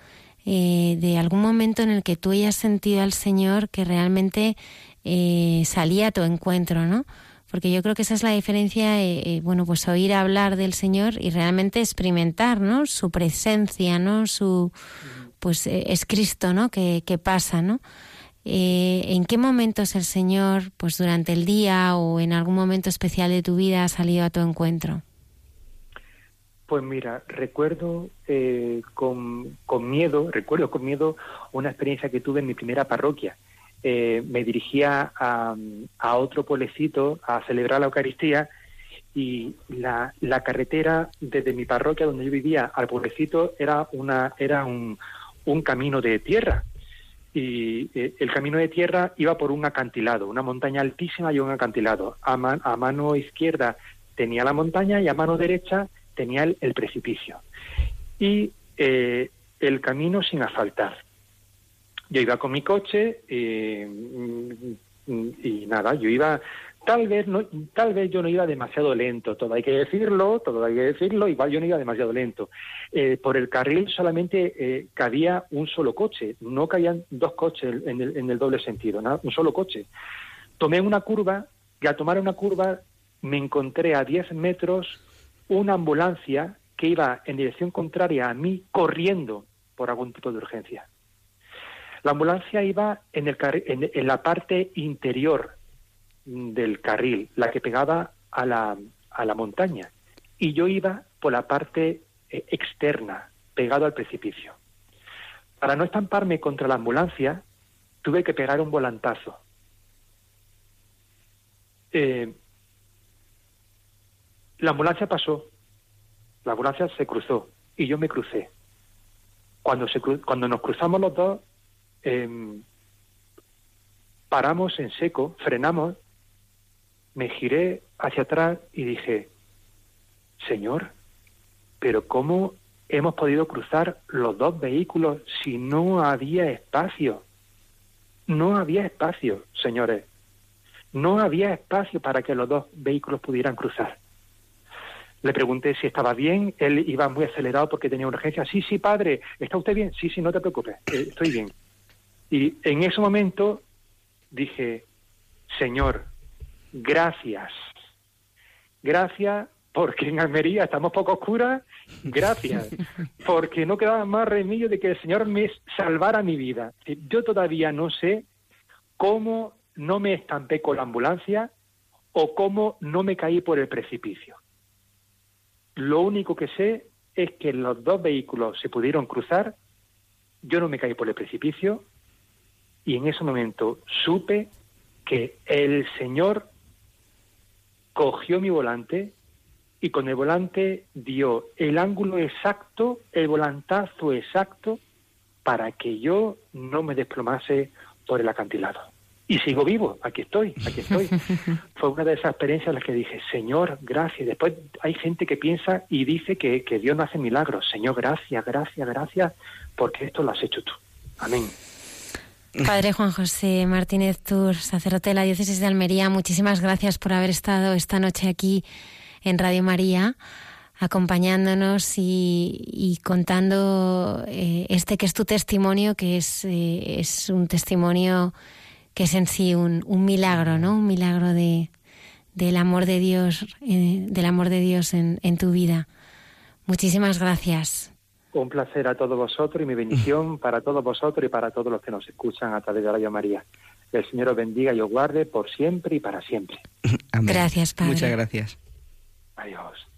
Eh, de algún momento en el que tú hayas sentido al Señor que realmente eh, salía a tu encuentro, ¿no? porque yo creo que esa es la diferencia, eh, eh, bueno, pues oír hablar del Señor y realmente experimentar, ¿no? Su presencia, ¿no? Su, pues eh, es Cristo, ¿no? Que, pasa, ¿no? ¿En qué momentos el Señor, pues durante el día o en algún momento especial de tu vida, ha salido a tu encuentro? Pues mira, recuerdo con, con miedo, recuerdo con miedo una experiencia que tuve en mi primera parroquia eh, me dirigía a, a, otro pueblecito a celebrar la Eucaristía y la, la, carretera desde mi parroquia donde yo vivía al pueblecito era, una, era un, un camino de tierra. Y eh, el camino de tierra iba por un acantilado, una montaña altísima y un acantilado. A, mano izquierda tenía la montaña y a mano derecha tenía el, precipicio. Y eh, el camino sin asfaltar yo iba con mi coche eh, y nada, yo iba tal vez no, tal vez yo no iba demasiado lento, todo hay que decirlo, todo hay que decirlo, igual yo no iba demasiado lento. Eh, por el carril solamente eh, cabía un solo coche, no cabían dos coches en el, en el doble sentido, un solo coche. Tomé una curva y al tomar una curva me encontré a 10 metros una ambulancia que iba en dirección contraria a mí corriendo por algún tipo de urgencia. La ambulancia iba en, el en, la parte interior del carril, la que pegaba a la, a la montaña, y yo iba por la parte eh, externa, pegado al precipicio. Para no estamparme contra la ambulancia, tuve que pegar un volantazo. Eh, la ambulancia pasó, la ambulancia se cruzó y yo me crucé. Cuando, se, cuando nos cruzamos los dos, Em, paramos en seco, frenamos, me giré hacia atrás y dije, Señor, pero ¿cómo hemos podido cruzar los dos vehículos si no había espacio? No había espacio, señores. No había espacio para que los dos vehículos pudieran cruzar. Le pregunté si estaba bien, él iba muy acelerado porque tenía urgencia. Sí, sí, padre, ¿está usted bien? Sí, sí, no te preocupes, eh, estoy bien. Y en ese momento dije, Señor, gracias. Gracias porque en Almería estamos poco oscuras. Gracias. [LAUGHS] Porque no quedaba más remedio de que el Señor me salvara mi vida. Yo todavía no sé cómo no me estampé con la ambulancia o cómo no me caí por el precipicio. Lo único que sé es que los dos vehículos se pudieron cruzar, yo no me caí por el precipicio, y en ese momento supe que el Señor cogió mi volante y con el volante dio el ángulo exacto, el volantazo exacto para que yo no me desplomase por el acantilado. Y sigo vivo, aquí estoy, aquí estoy. [LAUGHS] Fue una de esas experiencias en las que dije, Señor, gracias. Después hay gente que piensa y dice que, que Dios no hace milagros. Señor, gracias, gracias, gracias, porque esto lo has hecho tú. Amén. Padre Juan José Martínez Tour, sacerdote de la Diócesis de Almería, muchísimas gracias por haber estado esta noche aquí en Radio María, acompañándonos y, contando eh, este que es tu testimonio, que es, eh, es un testimonio que es en sí un, un milagro, ¿no? Un milagro de, del amor de Dios, eh, del amor de Dios en, en tu vida. Muchísimas gracias. Un placer a todos vosotros y mi bendición [LAUGHS] para todos vosotros y para todos los que nos escuchan a través de Radio María. Que el Señor os bendiga y os guarde por siempre y para siempre. [LAUGHS] Amén. Gracias, Padre. Muchas gracias. Adiós.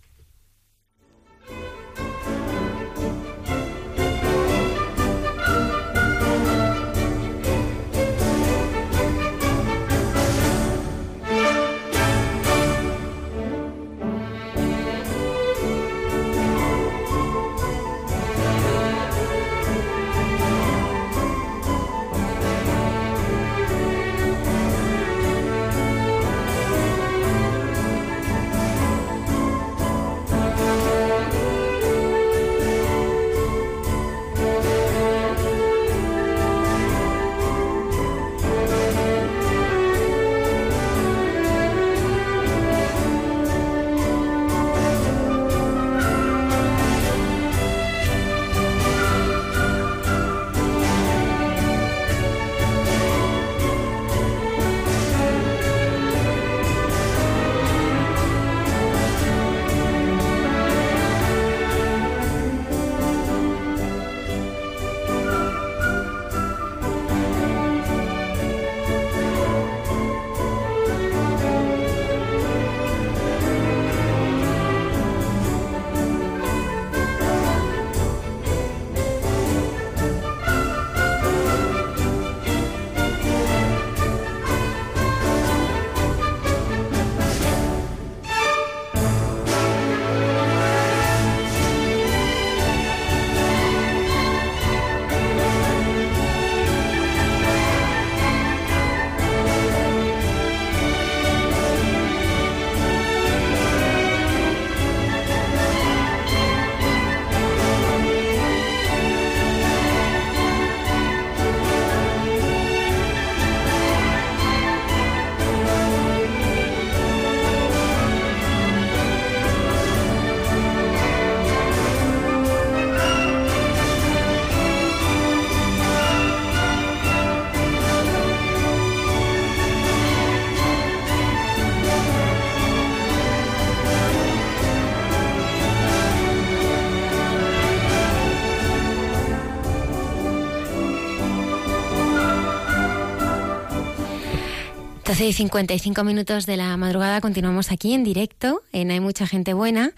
Y 55 minutos de la madrugada continuamos aquí en directo en Hay mucha gente buena.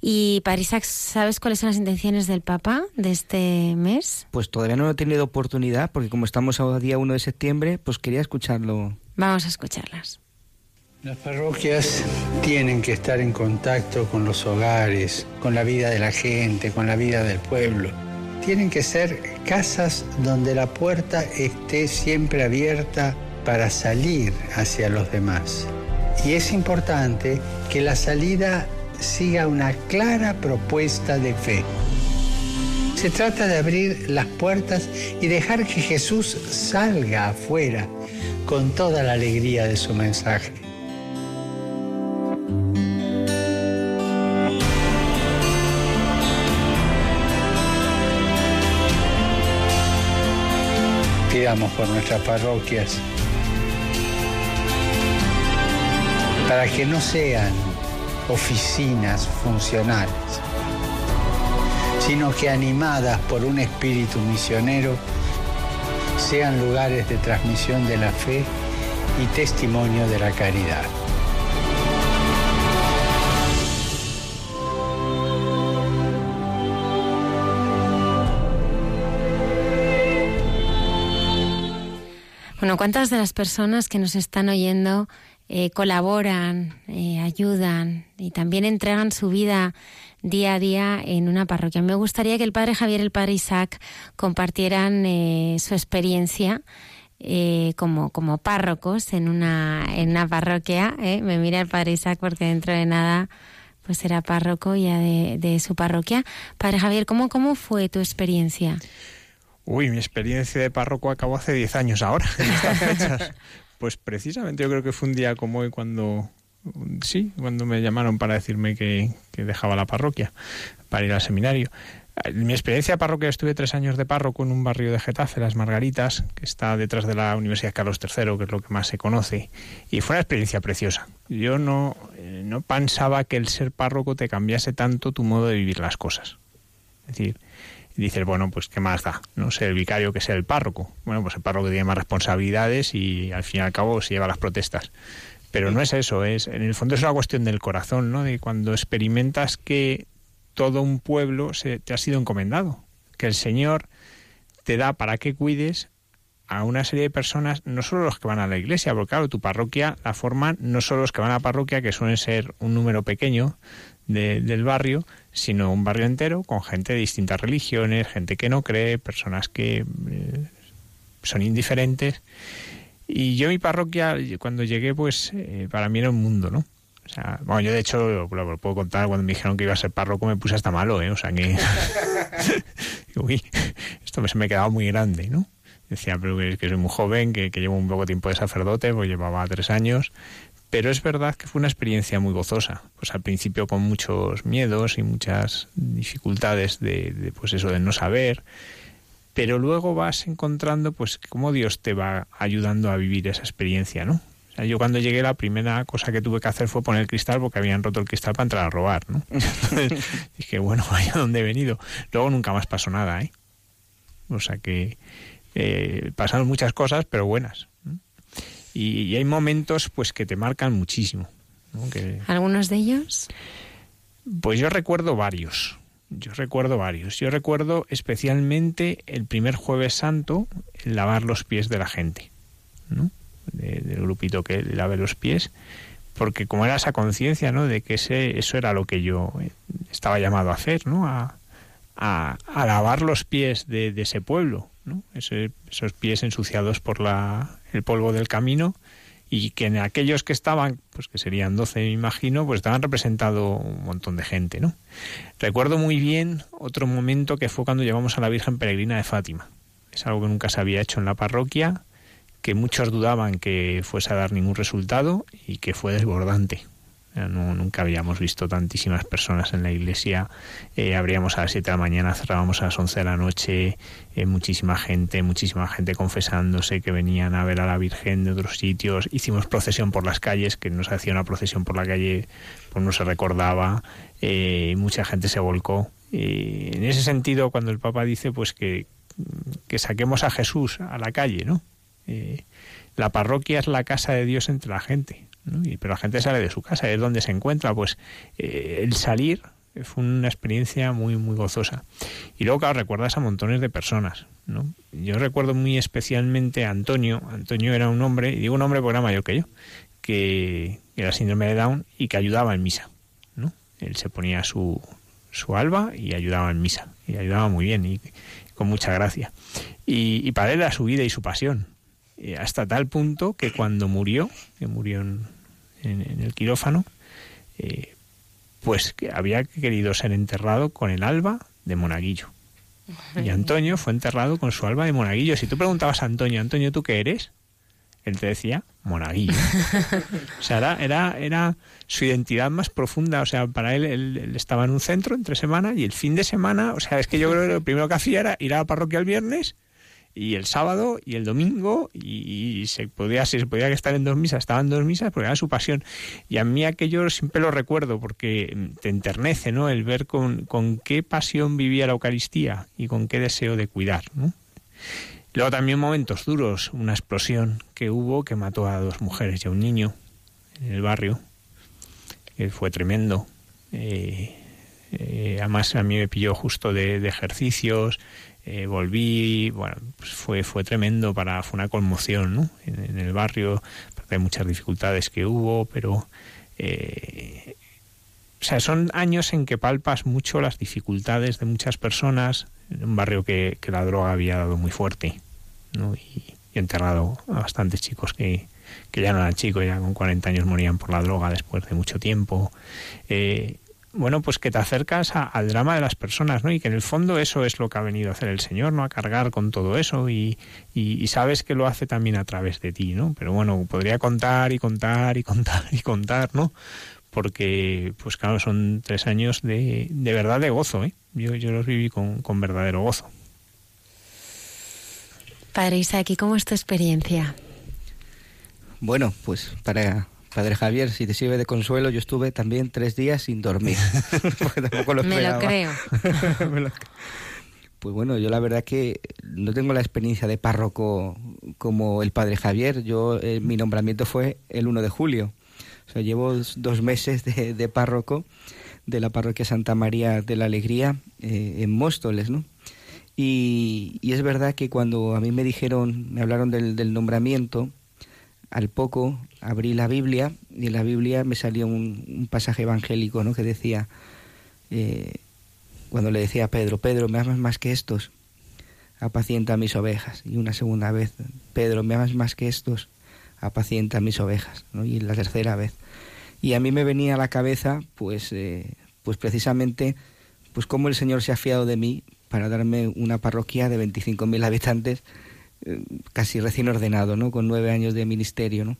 Y Parisac, ¿sabes cuáles son las intenciones del Papa de este mes? Pues todavía no he tenido oportunidad porque como estamos a día 1 de septiembre, pues quería escucharlo. Vamos a escucharlas. Las parroquias tienen que estar en contacto con los hogares, con la vida de la gente, con la vida del pueblo. Tienen que ser casas donde la puerta esté siempre abierta para salir hacia los demás. Y es importante que la salida siga una clara propuesta de fe. Se trata de abrir las puertas y dejar que Jesús salga afuera con toda la alegría de su mensaje. Pidamos por nuestras parroquias para que no sean oficinas funcionales, sino que animadas por un espíritu misionero, sean lugares de transmisión de la fe y testimonio de la caridad. Bueno, ¿cuántas de las personas que nos están oyendo eh, colaboran, eh, ayudan y también entregan su vida día a día en una parroquia. Me gustaría que el padre Javier y el padre Isaac compartieran eh, su experiencia como, como párrocos en una, en una parroquia. Me mira el padre Isaac porque dentro de nada pues será párroco ya de, de su parroquia. Padre Javier, ¿cómo, ¿cómo fue tu experiencia? Uy, mi experiencia de párroco acabó hace 10 años ahora, en estas fechas. [LAUGHS] Pues precisamente yo creo que fue un día como hoy cuando, sí, cuando me llamaron para decirme que, dejaba la parroquia para ir al seminario. En mi experiencia de parroquia estuve tres años de párroco en un barrio de Getafe, Las Margaritas, que está detrás de la Universidad Carlos III, que es lo que más se conoce, y fue una experiencia preciosa. Yo no, eh, no pensaba que el ser párroco te cambiase tanto tu modo de vivir las cosas. Es decir, dices, bueno, pues qué más da, no sé, el vicario que sea el párroco. Bueno, pues el párroco tiene más responsabilidades y al fin y al cabo se lleva las protestas. Pero no es eso, es en el fondo es una cuestión del corazón, ¿no? De cuando experimentas que todo un pueblo se, te ha sido encomendado, que el Señor te da para que cuides a una serie de personas, no solo los que van a la iglesia, porque claro, tu parroquia la forman no solo los que van a la parroquia, que suelen ser un número pequeño del barrio, sino un barrio entero con gente de distintas religiones, gente que no cree, personas que eh, son indiferentes. Y yo mi parroquia, cuando llegué, pues eh, para mí era un mundo, ¿no? O sea, bueno, yo de hecho, lo, puedo contar, cuando me dijeron que iba a ser párroco me puse hasta malo, ¿eh? O sea que... [LAUGHS] Uy, esto se me quedaba muy grande, ¿no? Decía, pero que, soy muy joven, que, que llevo un poco tiempo de sacerdote, pues llevaba tres años, pero es verdad que fue una experiencia muy gozosa. Pues al principio con muchos miedos y muchas dificultades de, pues eso de no saber, pero luego vas encontrando pues cómo Dios te va ayudando a vivir esa experiencia, ¿no? O sea, yo cuando llegué la primera cosa que tuve que hacer fue poner el cristal porque habían roto el cristal para entrar a robar, ¿no? [LAUGHS] dije, bueno, vaya dónde he venido. Luego nunca más pasó nada, ¿eh? O sea que eh, pasaron muchas cosas, pero buenas. Y, hay momentos pues que te marcan muchísimo. ¿Algunos de ellos? Pues yo recuerdo varios. Yo recuerdo varios. Yo recuerdo especialmente el primer jueves santo, el lavar los pies de la gente, ¿no? del grupito que lave los pies, porque como era esa conciencia, ¿no? De que ese, eso era lo que yo eh, estaba llamado a hacer, ¿no? A, a, lavar los pies de, de ese pueblo, ¿no? esos pies ensuciados por la, el polvo del camino y que en aquellos que estaban, pues que serían 12 me imagino, pues estaban representado un montón de gente, ¿no? Recuerdo muy bien otro momento que fue cuando llevamos a la Virgen Peregrina de Fátima. Es algo que nunca se había hecho en la parroquia, que muchos dudaban que fuese a dar ningún resultado y que fue desbordante. No, nunca habíamos visto tantísimas personas en la iglesia. Eh, abríamos a las 7 de la mañana, cerrábamos a las 11 de la noche. Eh, muchísima gente, muchísima gente confesándose que venían a ver a la Virgen de otros sitios. Hicimos procesión por las calles, que no se hacía una procesión por la calle, pues no se recordaba. Eh, mucha gente se volcó. en ese sentido, cuando el Papa dice pues que, que saquemos a Jesús a la calle, ¿no? la parroquia es la casa de Dios entre la gente pero la gente sale de su casa, es donde se encuentra, pues eh, el salir fue una experiencia muy muy gozosa. Y luego, claro, recuerdas a montones de personas, ¿no? Yo recuerdo muy especialmente a Antonio. Antonio era un hombre, y digo un hombre porque era mayor que yo, que era síndrome de Down y que ayudaba en misa, ¿no? Él se ponía su, su alba y ayudaba en misa, y ayudaba muy bien y con mucha gracia. Y, y para él era su vida y su pasión, eh, hasta tal punto que cuando murió, que murió en, el quirófano, eh, pues que había querido ser enterrado con el alba de Monaguillo. Y Antonio fue enterrado con su alba de Monaguillo. Si tú preguntabas a Antonio, Antonio, ¿tú qué eres? Él te decía Monaguillo. [LAUGHS] o sea, era, era, era, su identidad más profunda. O sea, para él, él, estaba en un centro entre semana y el fin de semana, o sea, es que yo creo que lo primero que hacía era ir a la parroquia el viernes y el sábado y el domingo y, se podía se podía estar en dos misas estaban en dos misas porque era su pasión. Y a mí aquello siempre lo recuerdo porque te enternece no el ver con, con qué pasión vivía la Eucaristía y con qué deseo de cuidar ¿no? luego también momentos duros una explosión que hubo que mató a dos mujeres y a un niño en el barrio que fue tremendo. Eh, Eh, además a mí me pilló justo de, ejercicios, eh, volví, bueno, pues fue, fue tremendo, para, fue una conmoción, ¿no? En, el barrio, hay muchas dificultades que hubo, pero... Eh, o sea, son años en que palpas mucho las dificultades de muchas personas en un barrio que, que la droga había dado muy fuerte, ¿no? Y, y enterrado a bastantes chicos que, que ya no eran chicos, ya con 40 años morían por la droga después de mucho tiempo. Eh, bueno, pues que te acercas al drama de las personas, ¿no? Y que en el fondo eso es lo que ha venido a hacer el Señor, ¿no? A cargar con todo eso y, y, sabes que lo hace también a través de ti, ¿no? Pero bueno, podría contar y contar y [LAUGHS] contar y contar, ¿no? Porque, pues claro, son tres años de, de verdad de gozo, ¿eh? Yo, yo los viví con, con verdadero gozo. Padre Isaac, ¿y cómo es tu experiencia? Bueno, pues para Padre Javier, si te sirve de consuelo, yo estuve también tres días sin dormir. [LAUGHS] Me lo creo. [LAUGHS] Pues bueno, yo la verdad que no tengo la experiencia de párroco como el Padre Javier. Yo, eh, mi nombramiento fue el 1 de julio. O sea, llevo dos meses de, párroco de la parroquia Santa María de la Alegría eh, en Móstoles, ¿no? Y, es verdad que cuando a mí me dijeron, me hablaron del nombramiento, al poco abrí la Biblia y en la Biblia me salió un, pasaje evangélico ¿no? que decía, eh, cuando le decía a Pedro, Pedro, ¿me amas más que estos? Apacienta mis ovejas. Y una segunda vez, Pedro, ¿me amas más que estos? Apacienta mis ovejas. Y la tercera vez. Y a mí me venía a la cabeza, pues, eh, pues precisamente, pues cómo el Señor se ha fiado de mí para darme una parroquia de 25.000 habitantes casi recién ordenado, ¿no? Con nueve años de ministerio, ¿no?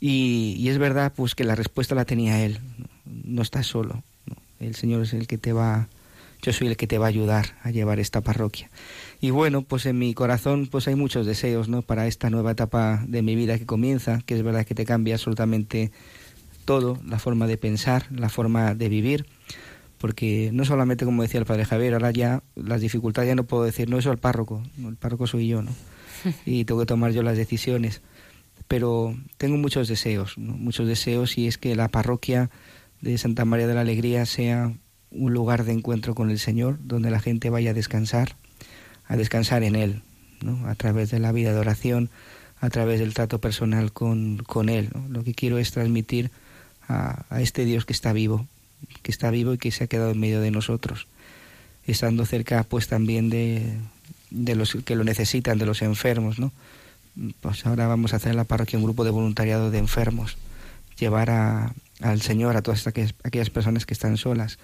Y, es verdad, pues que la respuesta la tenía él. No, estás solo. El Señor es el que te va, yo soy el que te va a ayudar a llevar esta parroquia. Y bueno, pues en mi corazón, pues hay muchos deseos, ¿no? Para esta nueva etapa de mi vida que comienza, que es verdad que te cambia absolutamente todo, la forma de pensar, la forma de vivir porque no solamente como decía el padre Javier, ahora ya las dificultades ya no puedo decir, no eso al párroco, el párroco soy yo, ¿no? Y tengo que tomar yo las decisiones. Pero tengo muchos deseos, muchos deseos y es que la parroquia de Santa María de la Alegría sea un lugar de encuentro con el Señor, donde la gente vaya a descansar, a descansar en Él, ¿no? a través de la vida de oración, a través del trato personal con, con Él. Lo que quiero es transmitir a, a este Dios que está vivo, que está vivo y que se ha quedado en medio de nosotros, estando cerca pues también de, de los que lo necesitan, de los enfermos, ¿no? Pues ahora vamos a hacer en la parroquia un grupo de voluntariado de enfermos, llevar a, al Señor a todas aquellas, aquellas, personas que están solas.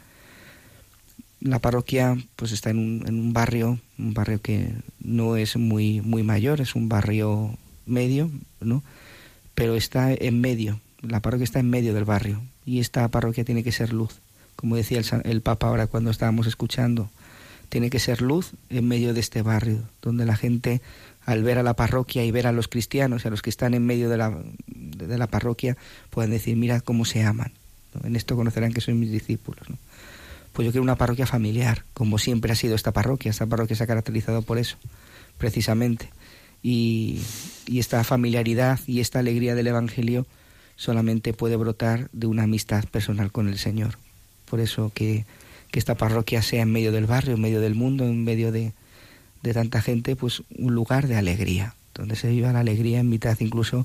La parroquia pues está en un, en un barrio, un barrio que no es muy, muy mayor, es un barrio medio, ¿no? Pero está en medio, la parroquia está en medio del barrio y esta parroquia tiene que ser luz, como decía el, el Papa ahora cuando estábamos escuchando tiene que ser luz en medio de este barrio, donde la gente al ver a la parroquia y ver a los cristianos y a los que están en medio de la, de la parroquia puedan decir, mira cómo se aman. En esto conocerán que soy mis discípulos. Pues yo quiero una parroquia familiar, como siempre ha sido esta parroquia. Esta parroquia se ha caracterizado por eso, precisamente. Y, y esta familiaridad y esta alegría del Evangelio solamente puede brotar de una amistad personal con el Señor. Por eso que que esta parroquia sea en medio del barrio, en medio del mundo, en medio de, tanta gente, pues un lugar de alegría, donde se viva la alegría en mitad incluso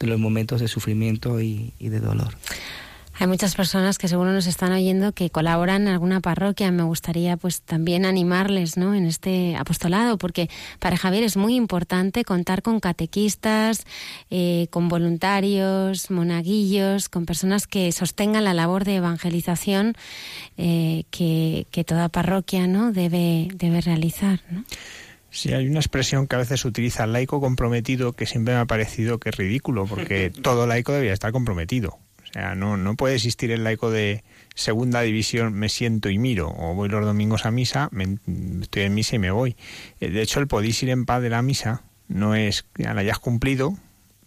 de los momentos de sufrimiento y de dolor. Hay muchas personas que seguro nos están oyendo que colaboran en alguna parroquia. Me gustaría pues también animarles ¿no? en este apostolado, porque para Javier es muy importante contar con catequistas, eh, con voluntarios, monaguillos, con personas que sostengan la labor de evangelización eh, que, toda parroquia ¿no? debe, debe realizar. ¿no? Sí, hay una expresión que a veces utiliza laico comprometido que siempre me ha parecido que es ridículo, porque [LAUGHS] todo laico debería estar comprometido. O sea, no, no puede existir el laico de segunda división, me siento y miro, o voy los domingos a misa, estoy en misa y me voy. Eh, de hecho, el podéis ir en paz de la misa no es ya la hayas cumplido,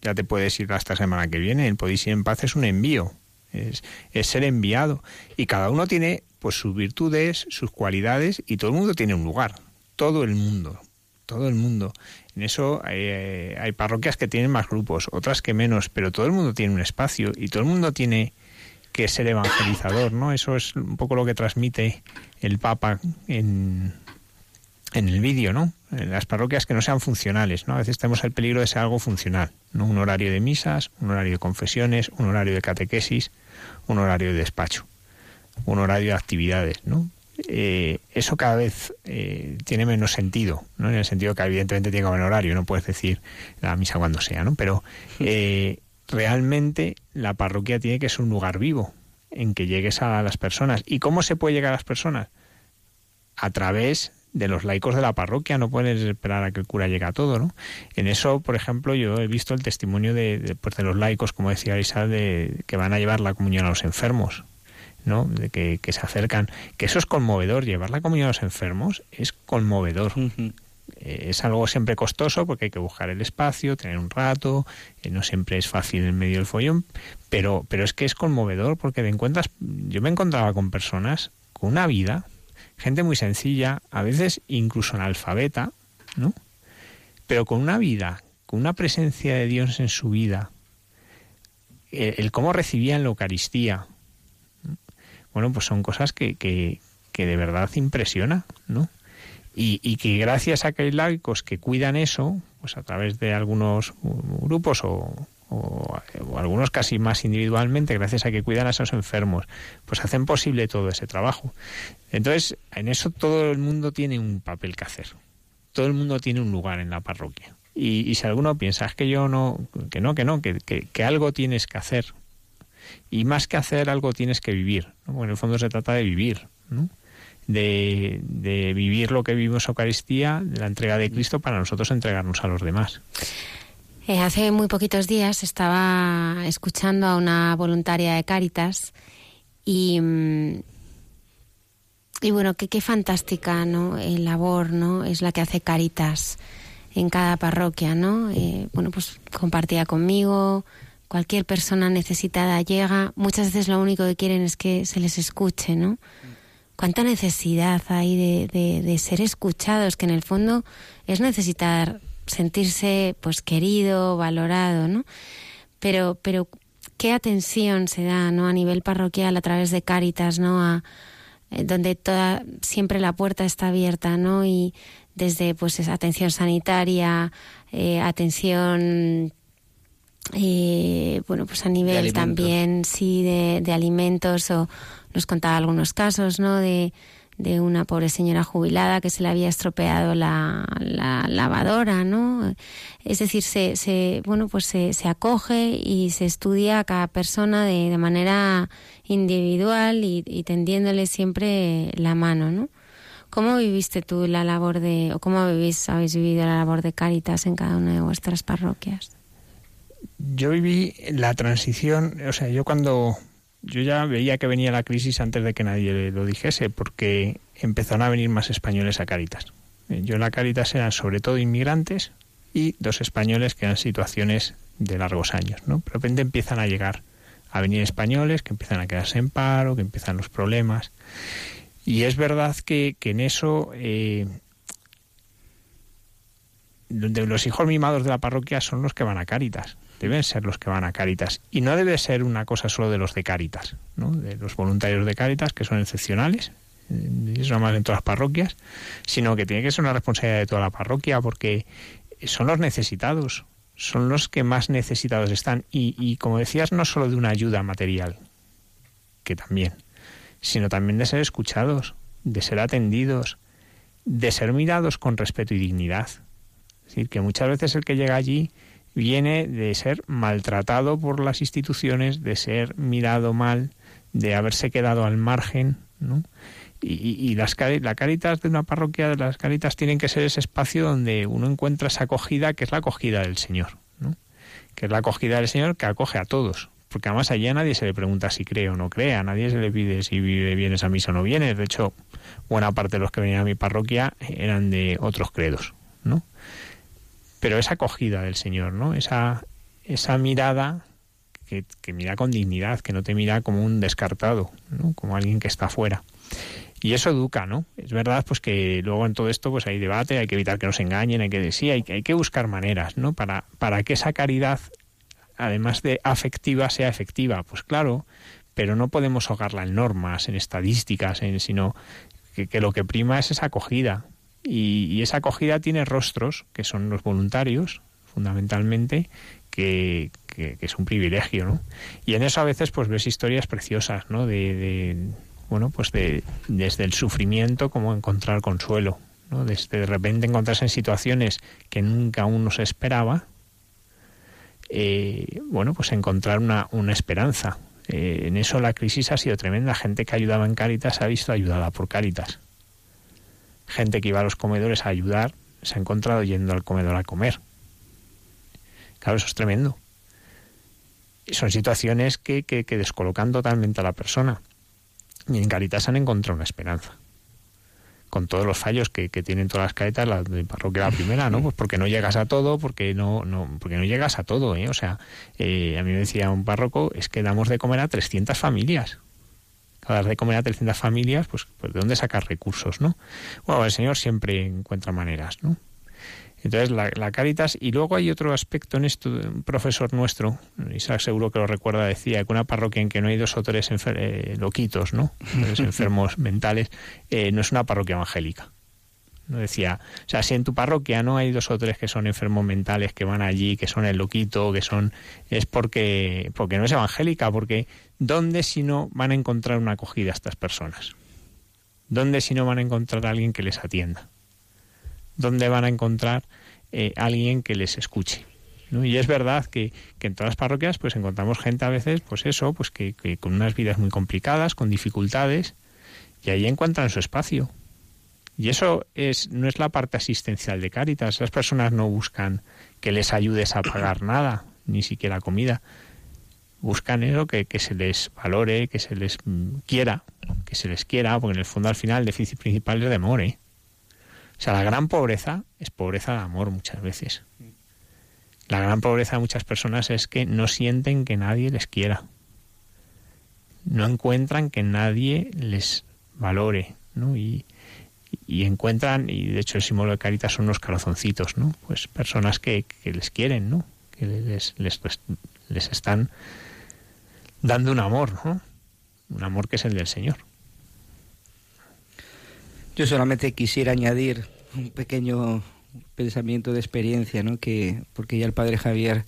ya te puedes ir hasta semana que viene. El podéis ir en paz es un envío, es, es ser enviado. Y cada uno tiene pues sus virtudes, sus cualidades, y todo el mundo tiene un lugar. Todo el mundo todo el mundo. En eso eh, hay, parroquias que tienen más grupos, otras que menos, pero todo el mundo tiene un espacio y todo el mundo tiene que ser evangelizador, ¿no? Eso es un poco lo que transmite el Papa en, en el vídeo, ¿no? En las parroquias que no sean funcionales, ¿no? A veces tenemos el peligro de ser algo funcional, ¿no? Un horario de misas, un horario de confesiones, un horario de catequesis, un horario de despacho, un horario de actividades, ¿no? Eh, eso cada vez eh, tiene menos sentido, ¿no? En el sentido que evidentemente tiene que haber horario, no puedes decir la misa cuando sea, ¿no? Pero eh, realmente la parroquia tiene que ser un lugar vivo en que llegues a las personas. ¿Y cómo se puede llegar a las personas? A través de los laicos de la parroquia, no puedes esperar a que el cura llegue a todo, ¿no? En eso, por ejemplo, yo he visto el testimonio de, de, pues de los laicos, como decía Isa, de que van a llevar la comunión a los enfermos, ¿no? De que, que, se acercan, que eso es conmovedor, llevar la comunión a los enfermos es conmovedor. Uh -huh. eh, es algo siempre costoso porque hay que buscar el espacio, tener un rato, eh, no siempre es fácil en medio del follón, pero, pero es que es conmovedor porque te encuentras, yo me encontraba con personas con una vida gente muy sencilla, a veces incluso analfabeta, ¿no? Pero con una vida, con una presencia de Dios en su vida, el, el cómo recibían la Eucaristía, bueno, pues son cosas que, que, que de verdad impresiona, ¿no? Y, y, que gracias a que hay laicos que cuidan eso, pues a través de algunos grupos o, o, algunos casi más individualmente, gracias a que cuidan a esos enfermos, pues hacen posible todo ese trabajo. Entonces, en eso todo el mundo tiene un papel que hacer. Todo el mundo tiene un lugar en la parroquia. Y, y si alguno piensa, que yo no, que no, que no, que, que, que, algo tienes que hacer. Y más que hacer, algo tienes que vivir. ¿no? En el fondo se trata de vivir, ¿no? De, de, vivir lo que vivimos Eucaristía, de la entrega de Cristo para nosotros entregarnos a los demás. Eh, hace muy poquitos días estaba escuchando a una voluntaria de Cáritas y, y bueno, qué, qué fantástica ¿no? El labor ¿no? es la que hace Cáritas en cada parroquia, ¿no? Eh, bueno, pues compartía conmigo, cualquier persona necesitada llega, muchas veces lo único que quieren es que se les escuche, ¿no? Cuánta necesidad hay de, de, ser escuchados, que en el fondo es necesitar sentirse pues querido, valorado, ¿no? Pero, pero qué atención se da, ¿no? A nivel parroquial a través de Cáritas, ¿no? A, eh, donde toda siempre la puerta está abierta, ¿no? Y desde pues atención sanitaria, eh, atención eh, bueno, pues a nivel también sí de, de, alimentos o nos contaba algunos casos, ¿no? De, de una pobre señora jubilada que se le había estropeado la, la lavadora, ¿no? Es decir, se, se bueno, pues se, se, acoge y se estudia a cada persona de, de manera individual y, y, tendiéndole siempre la mano, ¿no? ¿Cómo viviste tú la labor de, o cómo vivís, habéis vivido la labor de Cáritas en cada una de vuestras parroquias? Yo viví la transición, o sea, yo cuando yo ya veía que venía la crisis antes de que nadie lo dijese, porque empezaron a venir más españoles a Cáritas. Yo en la Cáritas eran sobre todo inmigrantes y dos españoles que eran situaciones de largos años, ¿no? De repente empiezan a llegar a venir españoles que empiezan a quedarse en paro, que empiezan los problemas. Y es verdad que, que en eso eh, los hijos mimados de la parroquia son los que van a Cáritas deben ser los que van a Cáritas. Y no debe ser una cosa solo de los de Cáritas, ¿no? de los voluntarios de Cáritas, que son excepcionales, eso más en todas las parroquias, sino que tiene que ser una responsabilidad de toda la parroquia, porque son los necesitados, son los que más necesitados están. Y, y como decías, no solo de una ayuda material, que también, sino también de ser escuchados, de ser atendidos, de ser mirados con respeto y dignidad. Es decir, que muchas veces el que llega allí viene de ser maltratado por las instituciones, de ser mirado mal, de haberse quedado al margen, ¿no? Y, las, la caritas de una parroquia, las caritas tienen que ser ese espacio donde uno encuentra esa acogida que es la acogida del Señor, ¿no? Que es la acogida del Señor que acoge a todos. Porque además allí a nadie se le pregunta si cree o no cree, a nadie se le pide si vive, vienes a misa o no vienes. De hecho, buena parte de los que venían a mi parroquia eran de otros credos, ¿no? Pero esa acogida del Señor, ¿no? Esa, esa mirada que, que, mira con dignidad, que no te mira como un descartado, ¿no? Como alguien que está fuera. Y eso educa, ¿no? Es verdad, pues que luego en todo esto pues hay debate, hay que evitar que nos engañen, hay que decir, hay, hay que buscar maneras, ¿no? Para, para que esa caridad, además de afectiva, sea efectiva. Pues claro, pero no podemos ahogarla en normas, en estadísticas, en, sino que, lo que prima es esa acogida. Y, esa acogida tiene rostros, que son los voluntarios, fundamentalmente, que, es un privilegio, ¿no? Y en eso a veces pues ves historias preciosas, ¿no? De, bueno, pues de, desde el sufrimiento como encontrar consuelo, ¿no? Desde de repente encontrarse en situaciones que nunca uno se esperaba, eh, bueno, pues encontrar una, una esperanza, eh, en eso la crisis ha sido tremenda. Gente que ayudaba en Cáritas se ha visto ayudada por Cáritas. Gente que iba a los comedores a ayudar se ha encontrado yendo al comedor a comer. Claro, eso es tremendo. Son situaciones que, que, descolocan totalmente a la persona. Y en Caritas han encontrado una esperanza con todos los fallos que, tienen todas las caretas, la de parroquia la primera, ¿no? Pues porque no llegas a todo, porque no, no, porque no llegas a todo, ¿eh? O sea, eh, a mí me decía un párroco, es que damos de comer a 300 familias. Cada de comer a 300 familias, pues, pues ¿de dónde sacar recursos, no? Bueno, el Señor siempre encuentra maneras, ¿no? Entonces, la, la, Caritas, y luego hay otro aspecto en esto, un profesor nuestro, Isaac seguro que lo recuerda, decía que una parroquia en que no hay dos o tres eh, loquitos, ¿no? [LAUGHS] enfermos mentales, eh, no es una parroquia evangélica. No decía, o sea, si en tu parroquia no hay dos o tres que son enfermos mentales, que van allí, que son el loquito, que son, es porque, porque no es evangélica, porque ¿dónde si no van a encontrar una acogida a estas personas? ¿Dónde si no van a encontrar a alguien que les atienda? dónde van a encontrar eh, alguien que les escuche. Y es verdad que, en todas las parroquias pues encontramos gente a veces, pues eso, pues que, con unas vidas muy complicadas, con dificultades, y ahí encuentran su espacio. Y eso es, no es la parte asistencial de Cáritas. Las personas no buscan que les ayudes a pagar [COUGHS] nada, ni siquiera comida. Buscan eso, que, que se les valore, que se les mm, quiera, que se les quiera, porque en el fondo al final el déficit principal es de amor, ¿eh? O sea, la gran pobreza es pobreza de amor muchas veces. La gran pobreza de muchas personas es que no sienten que nadie les quiera. No encuentran que nadie les valore, ¿no? Y, encuentran, y de hecho el símbolo de Caritas son los corazoncitos, ¿no? Pues personas que, les quieren, ¿no? Que les, les, les están dando un amor, ¿no? Un amor que es el del Señor. Yo solamente quisiera añadir un pequeño pensamiento de experiencia, ¿no? Que porque ya el padre Javier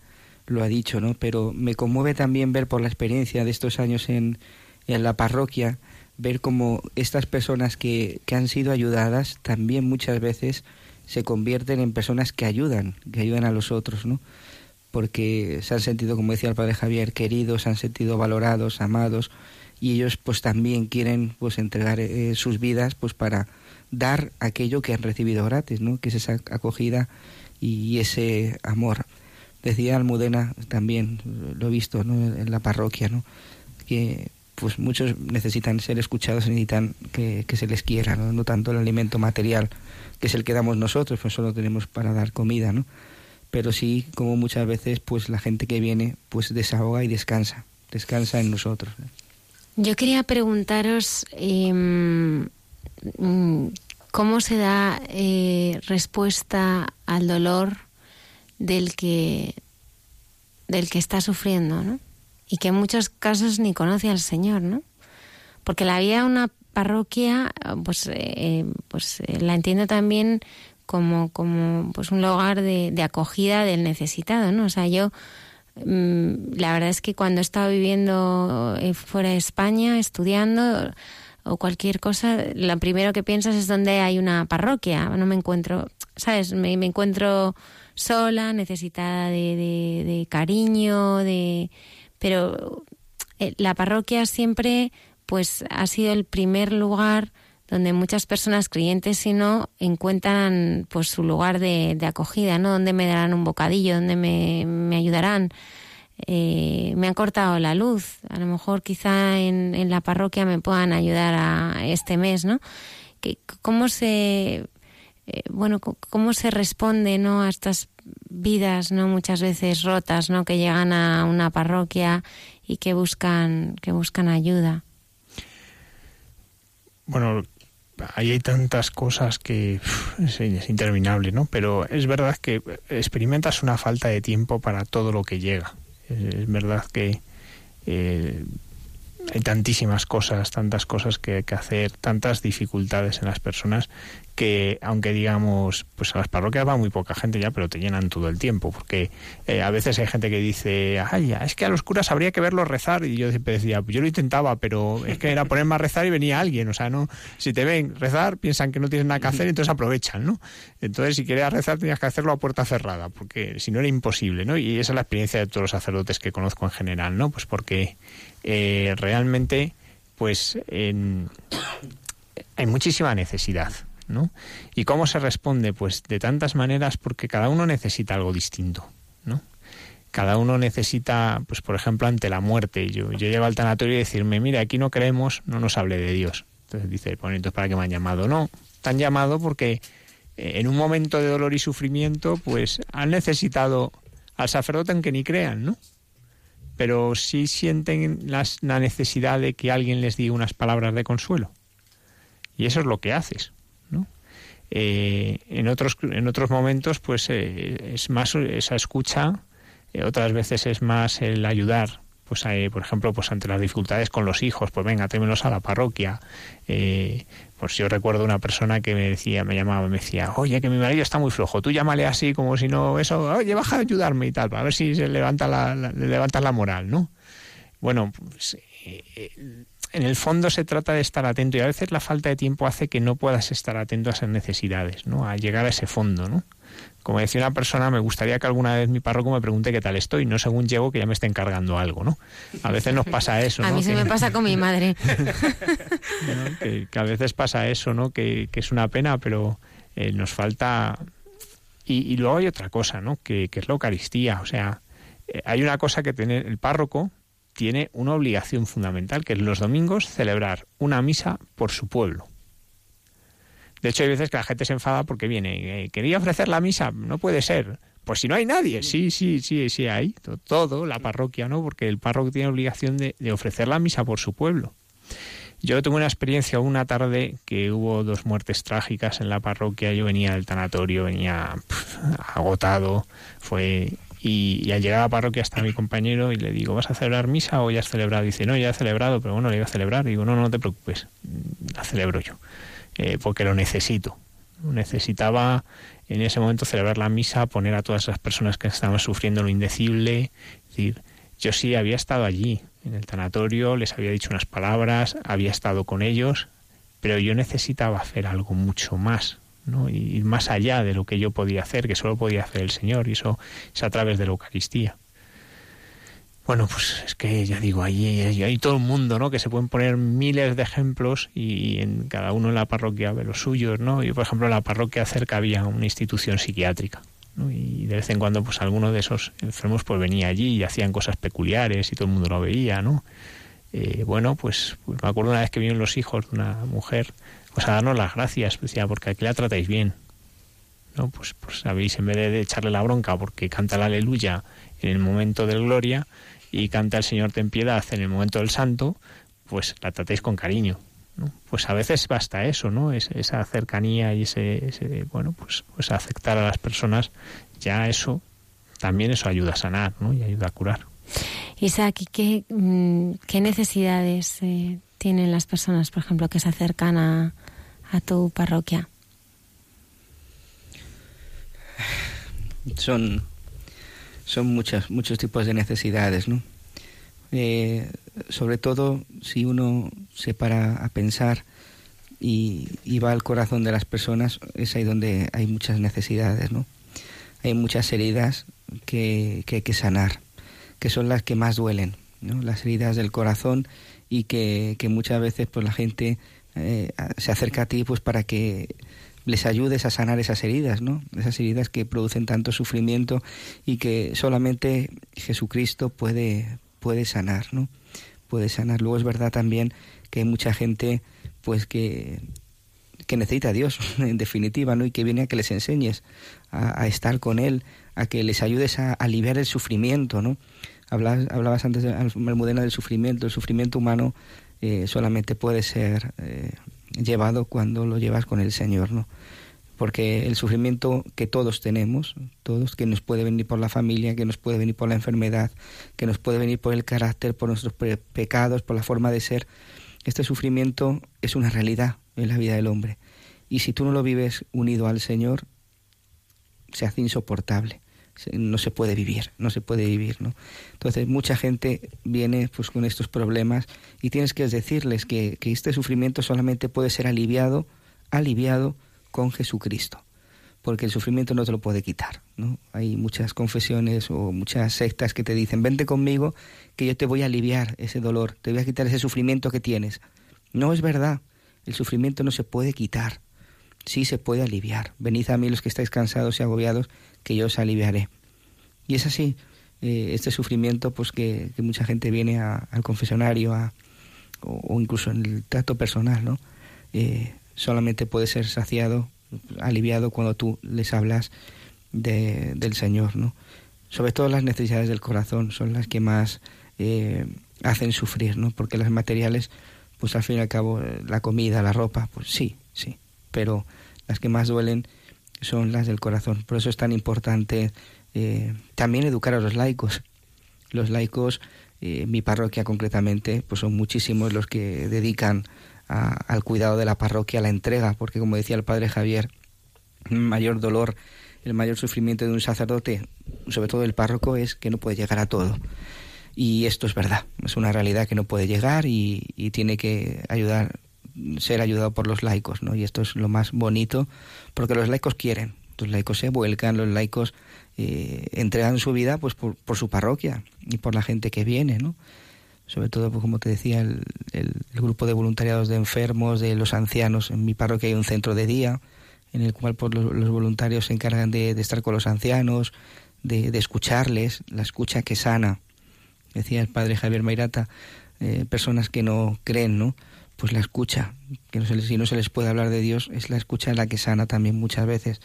lo ha dicho, ¿no? Pero me conmueve también ver por la experiencia de estos años en, en la parroquia, ver cómo estas personas que, que han sido ayudadas también muchas veces se convierten en personas que ayudan, que ayudan a los otros, ¿no? Porque se han sentido, como decía el padre Javier, queridos, se han sentido valorados, amados, y ellos pues también quieren pues entregar eh, sus vidas pues para dar aquello que han recibido gratis, ¿no? Que es esa acogida y ese amor. Decía Almudena también, lo he visto en la parroquia, ¿no? Que pues muchos necesitan ser escuchados, necesitan que, se les quiera, ¿no? no tanto el alimento material, que es el que damos nosotros, pues solo tenemos para dar comida, ¿no? Pero sí, como muchas veces, pues la gente que viene, pues desahoga y descansa, descansa en nosotros. Yo quería preguntaros em, cómo se da eh, respuesta al dolor del que del que está sufriendo, ¿no? Y que en muchos casos ni conoce al Señor, ¿no? Porque la vida de una parroquia, pues, eh, pues eh, la entiendo también como, como pues un lugar de, acogida del necesitado, ¿no? O sea, yo Mm, la verdad es que cuando he estado viviendo eh, fuera de España, estudiando o cualquier cosa, lo primero que piensas es donde hay una parroquia. No me encuentro, ¿sabes? Me, encuentro sola, necesitada de, de, cariño, de... Pero eh, la parroquia siempre pues ha sido el primer lugar donde muchas personas creyentes y no encuentran pues su lugar de, acogida, ¿no? Donde me darán un bocadillo, donde me, ayudarán. Eh, me han cortado la luz, a lo mejor quizá en, la parroquia me puedan ayudar a este mes, ¿no? ¿Cómo se eh, bueno cómo se responde no a estas vidas no muchas veces rotas no que llegan a una parroquia y que buscan que buscan ayuda bueno ahí hay tantas cosas que es, interminable, ¿no? Pero es verdad que experimentas una falta de tiempo para todo lo que llega. Es, verdad que eh, hay tantísimas cosas, tantas cosas que, que, hacer, tantas dificultades en las personas que, aunque digamos, pues a las parroquias va muy poca gente ya, pero te llenan todo el tiempo, porque eh, a veces hay gente que dice, ay, es que a los curas habría que verlos rezar, y yo siempre decía, pues yo lo intentaba, pero es que era ponerme a rezar y venía alguien, o sea, no, si te ven rezar, piensan que no tienes nada que hacer, entonces aprovechan, ¿no? Entonces, si querías rezar, tenías que hacerlo a puerta cerrada, porque si no era imposible, ¿no? Y esa es la experiencia de todos los sacerdotes que conozco en general, ¿no? Pues porque eh, realmente, pues en, hay muchísima necesidad, ¿Y cómo se responde? Pues de tantas maneras porque cada uno necesita algo distinto, ¿no? Cada uno necesita, pues por ejemplo, ante la muerte. Yo, yo llego al tanatorio y decirme, mira, aquí no creemos, no nos hable de Dios. Entonces dice, bueno, entonces ¿para qué me han llamado? No, te llamado porque eh, en un momento de dolor y sufrimiento, pues han necesitado al sacerdote en que ni crean, ¿no? Pero sí sienten las, la necesidad de que alguien les diga unas palabras de consuelo. Y eso es lo que haces. Eh, en otros en otros momentos pues eh, es más esa escucha eh, otras veces es más el ayudar pues por ejemplo pues ante las dificultades con los hijos pues venga tráemelos a la parroquia. Pues yo recuerdo una persona que me decía me llamaba me decía oye que mi marido está muy flojo tú llámale así como si no eso oye baja a ayudarme y tal para ver si se levanta la, la le levantas la moral no bueno pues en el fondo se trata de estar atento y a veces la falta de tiempo hace que no puedas estar atento a esas necesidades, ¿no? A llegar a ese fondo, ¿no? Como decía una persona, me gustaría que alguna vez mi párroco me pregunte qué tal estoy, no según llego que ya me esté encargando algo, ¿no? A veces nos pasa eso, ¿no? A mí se me pasa con mi madre. [LAUGHS] que, a veces pasa eso, ¿no? Que, es una pena, pero eh, nos falta... Y, luego hay otra cosa, ¿no? Que, que es la Eucaristía, o sea, eh, hay una cosa que tiene el párroco, tiene una obligación fundamental, que es los domingos celebrar una misa por su pueblo. De hecho, hay veces que la gente se enfada porque viene, eh, quería ofrecer la misa, no puede ser. Pues si no hay nadie, sí, sí, sí, sí hay, todo, la parroquia, ¿no? Porque el párroco tiene obligación de, ofrecer la misa por su pueblo. Yo tuve una experiencia una tarde que hubo dos muertes trágicas en la parroquia. Yo venía del tanatorio, venía agotado. Fue y, al llegar a la parroquia está mi compañero y le digo, ¿vas a celebrar misa o ya has celebrado? Dice, no, ya he celebrado, pero bueno, le iba a celebrar. Y digo, no, no, te preocupes, la celebro yo, eh, porque lo necesito. Necesitaba en ese momento celebrar la misa, poner a todas las personas que estaban sufriendo lo indecible. Es decir, yo sí había estado allí, en el tanatorio, les había dicho unas palabras, había estado con ellos, pero yo necesitaba hacer algo mucho más, ¿no? y más allá de lo que yo podía hacer, que solo podía hacer el Señor, y eso es a través de la Eucaristía. Bueno, pues es que ya digo, ahí hay, todo el mundo, ¿no? Que se pueden poner miles de ejemplos y, en cada uno en la parroquia ve los suyos, ¿no? Yo, por ejemplo, en la parroquia cerca había una institución psiquiátrica, Y de vez en cuando, pues alguno de esos enfermos pues venía allí y hacían cosas peculiares y todo el mundo lo veía, ¿no? Eh, bueno, pues, pues, me acuerdo una vez que vinieron los hijos de una mujer pues a darnos las gracias, decía, porque aquí la tratáis bien. ¿no? Pues, pues sabéis, en vez de echarle la bronca porque canta la aleluya en el momento del gloria y canta el Señor ten piedad en el momento del santo, pues la tratéis con cariño. ¿no? Pues a veces basta eso, ¿no? Es, esa cercanía y ese, ese, bueno, pues, pues aceptar a las personas, ya eso, también eso ayuda a sanar, ¿no? Y ayuda a curar. Isaac, qué, mm, qué necesidades eh, tienen las personas, por ejemplo, que se acercan a, a tu parroquia? Son, son muchas, muchos tipos de necesidades, ¿no? Eh, sobre todo si uno se para a pensar y, va al corazón de las personas, es ahí donde hay muchas necesidades, ¿no? Hay muchas heridas que, que hay que sanar, que son las que más duelen, ¿no? Las heridas del corazón y que, que muchas veces pues la gente eh, se acerca a ti pues para que les ayudes a sanar esas heridas, ¿no? Esas heridas que producen tanto sufrimiento y que solamente Jesucristo puede, puede sanar, ¿no? Puede sanar. Luego es verdad también que hay mucha gente pues que, que necesita a Dios, [LAUGHS] en definitiva, ¿no? Y que viene a que les enseñes a, estar con Él, a que les ayudes a aliviar el sufrimiento, ¿no? Hablabas, hablabas antes de Almudena del sufrimiento. El sufrimiento humano eh, solamente puede ser eh, llevado cuando lo llevas con el Señor, ¿no? porque el sufrimiento que todos tenemos, todos, que nos puede venir por la familia, que nos puede venir por la enfermedad, que nos puede venir por el carácter, por nuestros pecados, por la forma de ser, este sufrimiento es una realidad en la vida del hombre. Y si tú no lo vives unido al Señor, se hace insoportable. No se puede vivir, no se puede vivir, ¿no? Entonces mucha gente viene pues con estos problemas y tienes que decirles que, este sufrimiento solamente puede ser aliviado, aliviado con Jesucristo, porque el sufrimiento no te lo puede quitar. ¿no? Hay muchas confesiones o muchas sectas que te dicen, vente conmigo, que yo te voy a aliviar ese dolor, te voy a quitar ese sufrimiento que tienes. No es verdad, el sufrimiento no se puede quitar, sí se puede aliviar. Venid a mí los que estáis cansados y agobiados, que yo os aliviaré. Y es así, eh, este sufrimiento pues que, mucha gente viene al confesionario a, o, incluso en el trato personal, ¿no? Eh, solamente puede ser saciado, aliviado cuando tú les hablas de, del Señor, ¿no? Sobre todo las necesidades del corazón son las que más eh, hacen sufrir, ¿no? Porque las materiales, pues al fin y al cabo, la comida, la ropa, pues sí, pero las que más duelen son las del corazón. Por eso es tan importante eh, también educar a los laicos. Los laicos, eh, mi parroquia concretamente, pues son muchísimos los que dedican al cuidado de la parroquia, a la entrega, porque como decía el padre Javier, el mayor dolor, el mayor sufrimiento de un sacerdote, sobre todo el párroco, es que no puede llegar a todo. Y esto es verdad, es una realidad que no puede llegar y, tiene que ayudar, ser ayudado por los laicos, ¿no? Y esto es lo más bonito, porque los laicos quieren, los laicos se vuelcan, los laicos eh, entregan su vida pues por, su parroquia y por la gente que viene, ¿no? sobre todo, pues, como te decía, el, grupo de voluntariados de enfermos, de los ancianos. En mi parroquia hay un centro de día en el cual pues, los, voluntarios se encargan de, estar con los ancianos, de, escucharles, la escucha que sana. Decía el padre Javier Mairata, eh, personas que no creen, ¿no? Pues la escucha, que no se les, si no se les puede hablar de Dios, es la escucha la que sana también muchas veces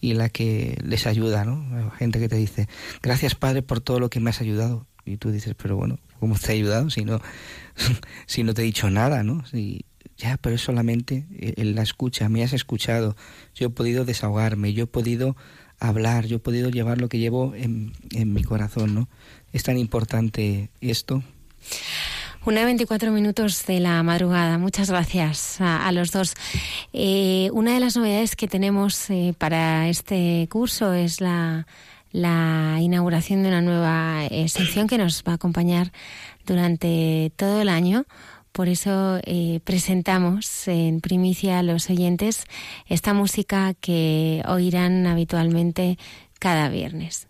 y la que les ayuda, ¿no? Gente que te dice, gracias Padre por todo lo que me has ayudado. Y tú dices, pero bueno, ¿cómo te he ayudado si no, [LAUGHS] si no te he dicho nada, ¿no? Si, ya, pero es solamente en la escucha, me has escuchado, yo he podido desahogarme, yo he podido hablar, yo he podido llevar lo que llevo en, en mi corazón, ¿no? Es tan importante esto. Una de 24 minutos de la madrugada. Muchas gracias a, los dos. Eh, una de las novedades que tenemos eh, para este curso es la inauguración de una nueva eh, sección que nos va a acompañar durante todo el año. Por eso presentamos en primicia a los oyentes esta música que oirán habitualmente cada viernes.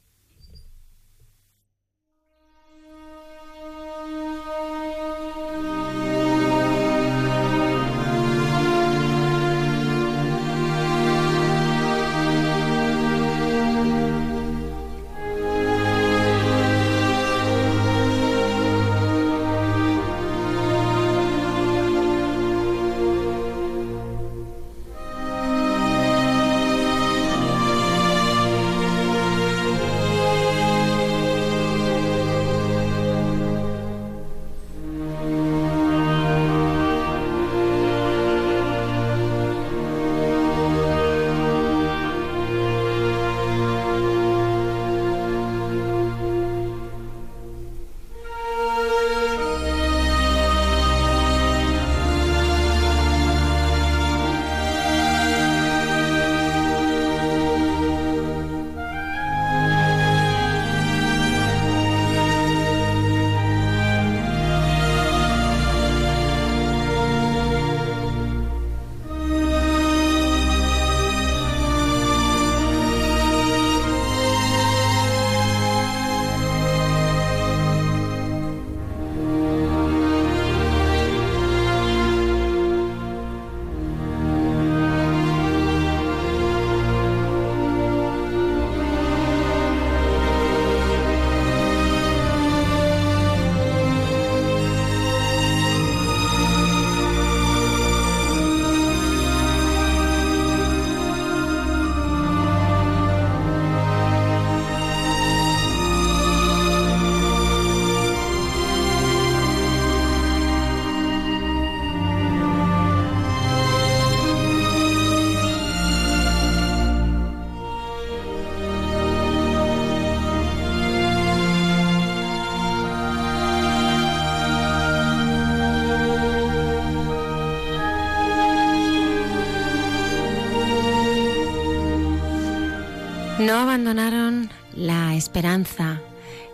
Abandonaron la esperanza.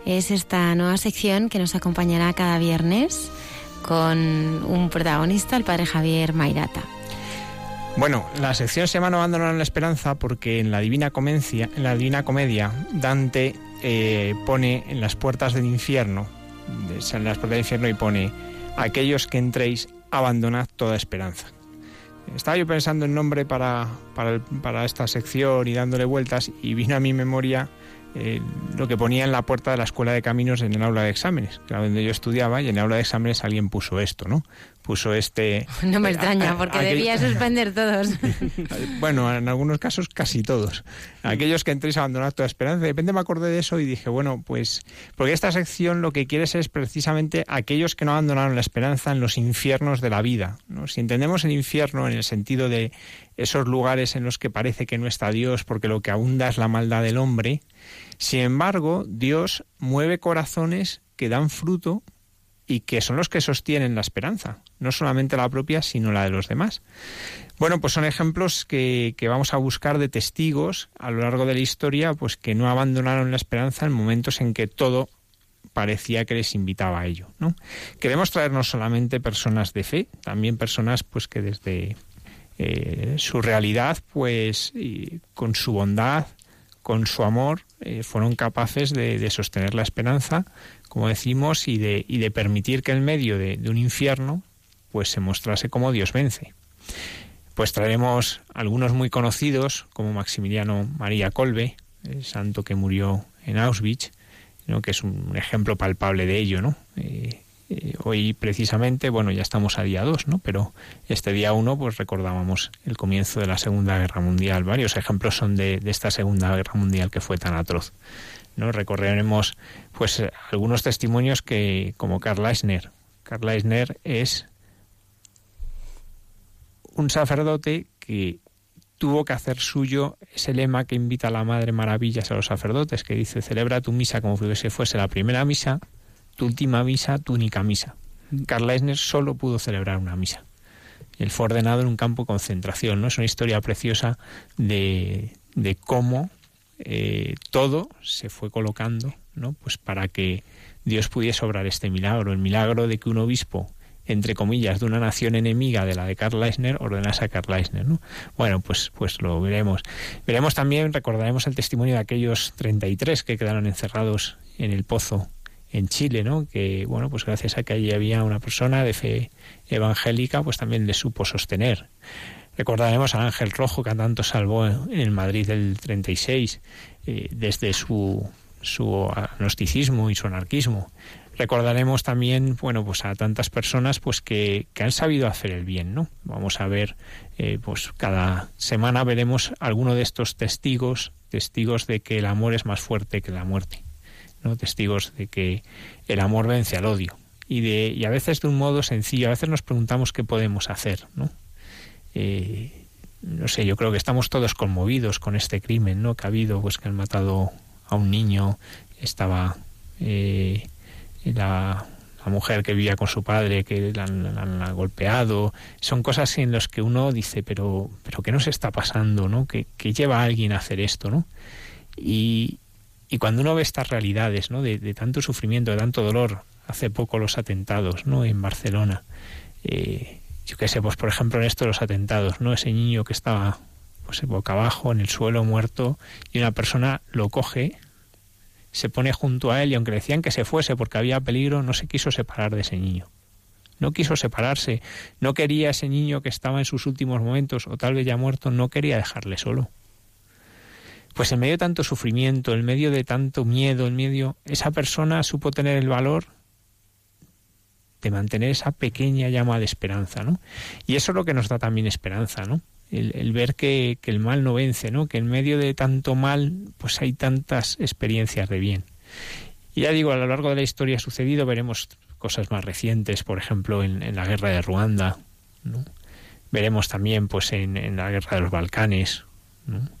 Es esta nueva sección que nos acompañará cada viernes con un protagonista, el padre Javier Mairata. Bueno, la sección se llama No abandonaron la esperanza porque en la Divina Comedia, en la Divina Comedia Dante eh, pone en las puertas del infierno, en las puertas del infierno y pone aquellos que entréis abandonad toda esperanza. Estaba yo pensando en nombre para, para, para esta sección y dándole vueltas y vino a mi memoria eh, lo que ponía en la puerta de la escuela de caminos en el aula de exámenes, que era donde yo estudiaba, y en el aula de exámenes alguien puso esto, ¿no? Puso este... No me extraña, porque debía suspender todos. [LAUGHS] bueno, en algunos casos casi todos. Aquellos que entréis a abandonar toda esperanza. De repente me acordé de eso y dije, bueno, pues... Porque esta sección lo que quiere es precisamente aquellos que no abandonaron la esperanza en los infiernos de la vida. ¿no? Si entendemos el infierno en el sentido de esos lugares en los que parece que no está Dios porque lo que abunda es la maldad del hombre, sin embargo, Dios mueve corazones que dan fruto y que son los que sostienen la esperanza, no solamente la propia, sino la de los demás. Bueno, pues son ejemplos que, vamos a buscar de testigos a lo largo de la historia, pues que no abandonaron la esperanza en momentos en que todo parecía que les invitaba a ello. ¿no? Queremos traer no solamente personas de fe, también personas pues que desde eh, su realidad, pues con su bondad, con su amor, eh, fueron capaces de, sostener la esperanza, como decimos, y de, y de permitir que en medio de, un infierno pues se mostrase como Dios vence. Pues traeremos algunos muy conocidos, como Maximiliano María Colbe, el santo que murió en Auschwitz, que es un ejemplo palpable de ello, ¿no? Eh, eh, hoy precisamente, bueno, ya estamos a día 2, ¿no? Pero este día 1 pues recordábamos el comienzo de la Segunda Guerra Mundial. Varios ejemplos son de, esta Segunda Guerra Mundial que fue tan atroz. ¿no? Recorreremos pues algunos testimonios que como Karl Eisner. Karl Eisner es un sacerdote que tuvo que hacer suyo ese lema que invita a la Madre Maravillas a los sacerdotes, que dice, celebra tu misa como si fuese la primera misa tu última misa, tu única misa. Karl Eisner solo pudo celebrar una misa. Él fue ordenado en un campo de concentración. ¿no? Es una historia preciosa de, de cómo eh, todo se fue colocando ¿no? pues para que Dios pudiese obrar este milagro. El milagro de que un obispo, entre comillas, de una nación enemiga de la de Karl Eisner, ordenase a Karl Eisner. ¿no? Bueno, pues, pues lo veremos. Veremos también, recordaremos el testimonio de aquellos 33 que quedaron encerrados en el pozo en Chile, ¿no? Que, bueno, pues gracias a que allí había una persona de fe evangélica, pues también le supo sostener. Recordaremos a Ángel Rojo, que tanto salvó en Madrid del 36, eh, desde su, su agnosticismo y su anarquismo. Recordaremos también, bueno, pues a tantas personas pues que, que han sabido hacer el bien, ¿no? Vamos a ver, eh, pues cada semana veremos alguno de estos testigos, testigos de que el amor es más fuerte que la muerte. Testigos de que el amor vence al odio. Y de y a veces de un modo sencillo a veces nos preguntamos qué podemos hacer no eh, no sé yo creo que estamos todos conmovidos con este crimen no que ha habido pues que han matado a un niño estaba eh, la, mujer que vivía con su padre que la han, golpeado. Son cosas en las que uno dice pero pero qué nos está pasando no que, que lleva a alguien a hacer esto no y, y cuando uno ve estas realidades, ¿no? De, tanto sufrimiento, de tanto dolor, hace poco los atentados, ¿no? En Barcelona, eh, yo qué sé, pues por ejemplo en esto de los atentados, ¿no? Ese niño que estaba pues boca abajo en el suelo muerto y una persona lo coge, se pone junto a él y aunque le decían que se fuese porque había peligro, no se quiso separar de ese niño. No quiso separarse, no quería ese niño que estaba en sus últimos momentos o tal vez ya muerto, no quería dejarle solo. Pues en medio de tanto sufrimiento, en medio de tanto miedo, en medio, esa persona supo tener el valor de mantener esa pequeña llama de esperanza, ¿no? Y eso es lo que nos da también esperanza, ¿no? El, ver que, que, el mal no vence, ¿no? Que en medio de tanto mal, pues hay tantas experiencias de bien. Y ya digo, a lo largo de la historia ha sucedido, veremos cosas más recientes, por ejemplo, en, en la guerra de Ruanda, ¿no? Veremos también, pues, en, en la guerra de los Balcanes, ¿no?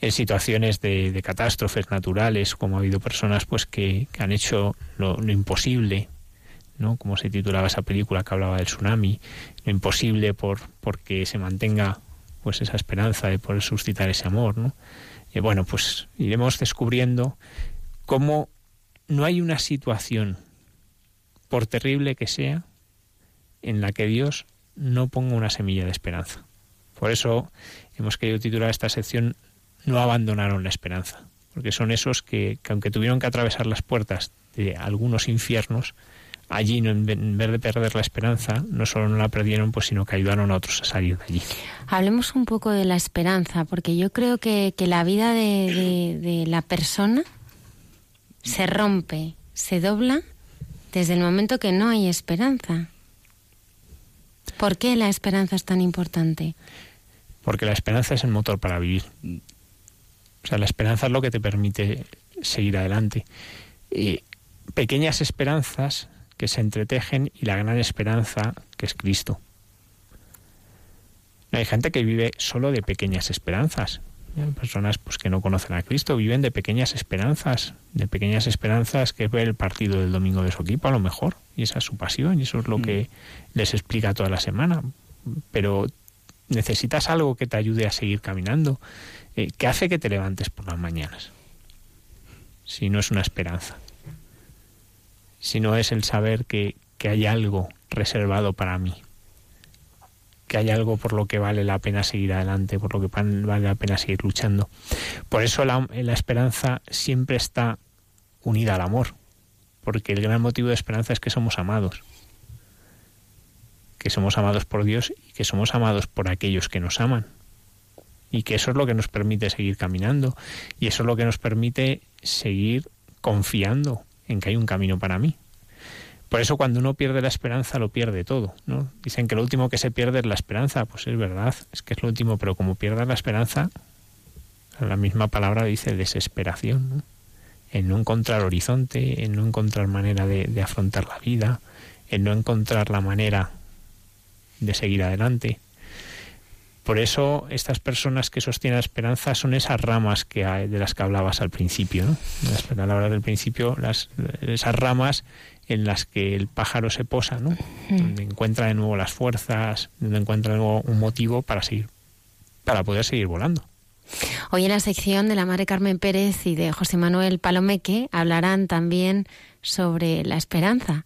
En situaciones de, catástrofes naturales, como ha habido personas pues que, han hecho lo, imposible, ¿no? Como se titulaba esa película que hablaba del tsunami, lo imposible por porque se mantenga pues esa esperanza de poder suscitar ese amor, ¿no? Y bueno, pues iremos descubriendo cómo no hay una situación, por terrible que sea, en la que Dios no ponga una semilla de esperanza. Por eso hemos querido titular esta sección No abandonaron la esperanza, porque son esos que, aunque tuvieron que atravesar las puertas de algunos infiernos, allí en vez de perder la esperanza, no solo no la perdieron, pues sino que ayudaron a otros a salir de allí. Hablemos un poco de la esperanza, porque yo creo que, la vida de la persona se rompe, se dobla desde el momento que no hay esperanza. ¿Por qué la esperanza es tan importante? Porque la esperanza es el motor para vivir. O sea, la esperanza es lo que te permite seguir adelante. Y pequeñas esperanzas que se entretejen y la gran esperanza que es Cristo. Hay gente que vive solo de pequeñas esperanzas. Personas pues, que no conocen a Cristo viven de pequeñas esperanzas, de pequeñas esperanzas que ve el partido del domingo de su equipo a lo mejor, y esa es su pasión, y eso es lo que mm. les explica toda la semana. Pero necesitas algo que te ayude a seguir caminando, eh, que hace que te levantes por las mañanas. Si no es una esperanza, si no es el saber que, que hay algo reservado para mí, que hay algo por lo que vale la pena seguir adelante, por lo que vale la pena seguir luchando. Por eso la, la esperanza siempre está unida al amor, porque el gran motivo de esperanza es que somos amados, que somos amados por Dios y que somos amados por aquellos que nos aman. Y que eso es lo que nos permite seguir caminando y eso es lo que nos permite seguir confiando en que hay un camino para mí. Por eso cuando uno pierde la esperanza lo pierde todo, ¿no? Dicen que lo último que se pierde es la esperanza, pues es verdad, es que es lo último, pero como pierdas la esperanza, la misma palabra dice desesperación. En no encontrar horizonte, en no encontrar manera de afrontar la vida, en no encontrar la manera de seguir adelante. Por eso estas personas que sostienen la esperanza son esas ramas que hay, de las que hablabas al principio, ¿no? Las palabras del principio, las, esas ramas en las que el pájaro se posa, ¿no? Donde encuentra de nuevo las fuerzas, donde encuentra de nuevo un motivo para seguir, para poder seguir volando. Hoy en la sección de la Madre Carmen Pérez y de José Manuel Palomeque hablarán también sobre la esperanza.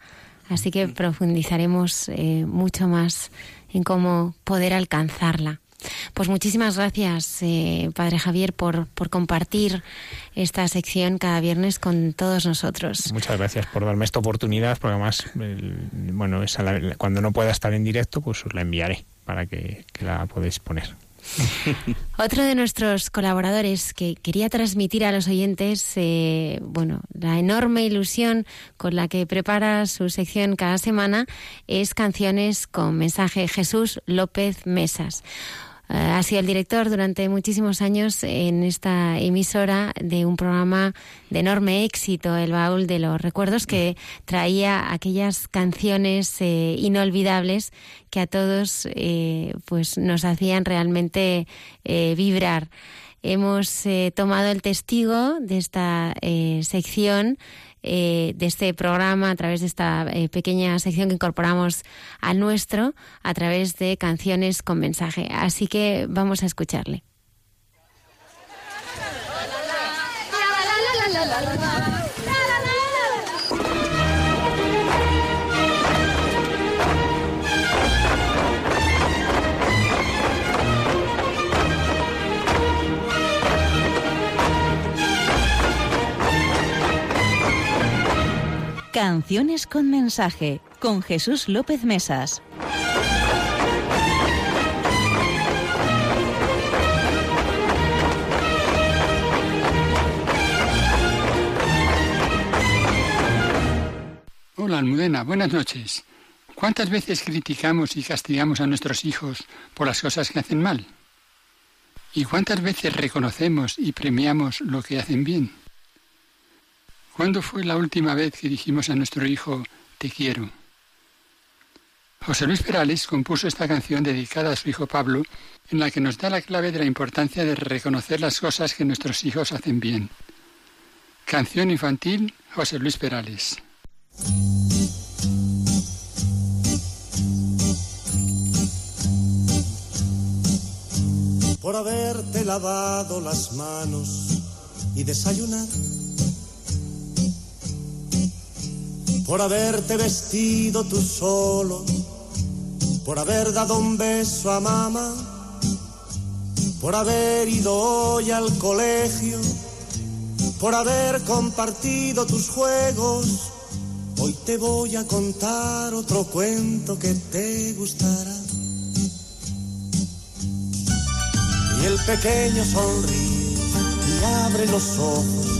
Así que profundizaremos eh, mucho más en cómo poder alcanzarla. Pues muchísimas gracias, eh, Padre Javier, por, por compartir esta sección cada viernes con todos nosotros. Muchas gracias por darme esta oportunidad, porque además, bueno, cuando no pueda estar en directo, pues os la enviaré para que, la podéis poner. [LAUGHS] Otro de nuestros colaboradores que quería transmitir a los oyentes, eh, bueno, la enorme ilusión con la que prepara su sección cada semana es Canciones con mensaje Jesús López Mesas. Eh, ha sido el director durante muchísimos años en esta emisora de un programa de enorme éxito, El Baúl de los Recuerdos, que traía aquellas canciones eh, inolvidables que a todos eh, pues nos hacían realmente vibrar. Hemos tomado el testigo de esta sección eh, de este programa, a través de esta eh, pequeña sección que incorporamos al nuestro, a través de canciones con mensaje. Así que vamos a escucharle. Canciones con mensaje con Jesús López Mesas. Hola Almudena, buenas noches. ¿Cuántas veces criticamos y castigamos a nuestros hijos por las cosas que hacen mal? ¿Y cuántas veces reconocemos y premiamos lo que hacen bien? ¿Cuándo fue la última vez que dijimos a nuestro hijo, te quiero? José Luis Perales compuso esta canción dedicada a su hijo Pablo, en la que nos da la clave de la importancia de reconocer las cosas que nuestros hijos hacen bien. Canción infantil, José Luis Perales. por haberte lavado las manos y desayunar, por haberte vestido tú solo, por haber dado un beso a mamá, por haber ido hoy al colegio, por haber compartido tus juegos. Hoy te voy a contar otro cuento que te gustará. Y el pequeño sonríe y abre los ojos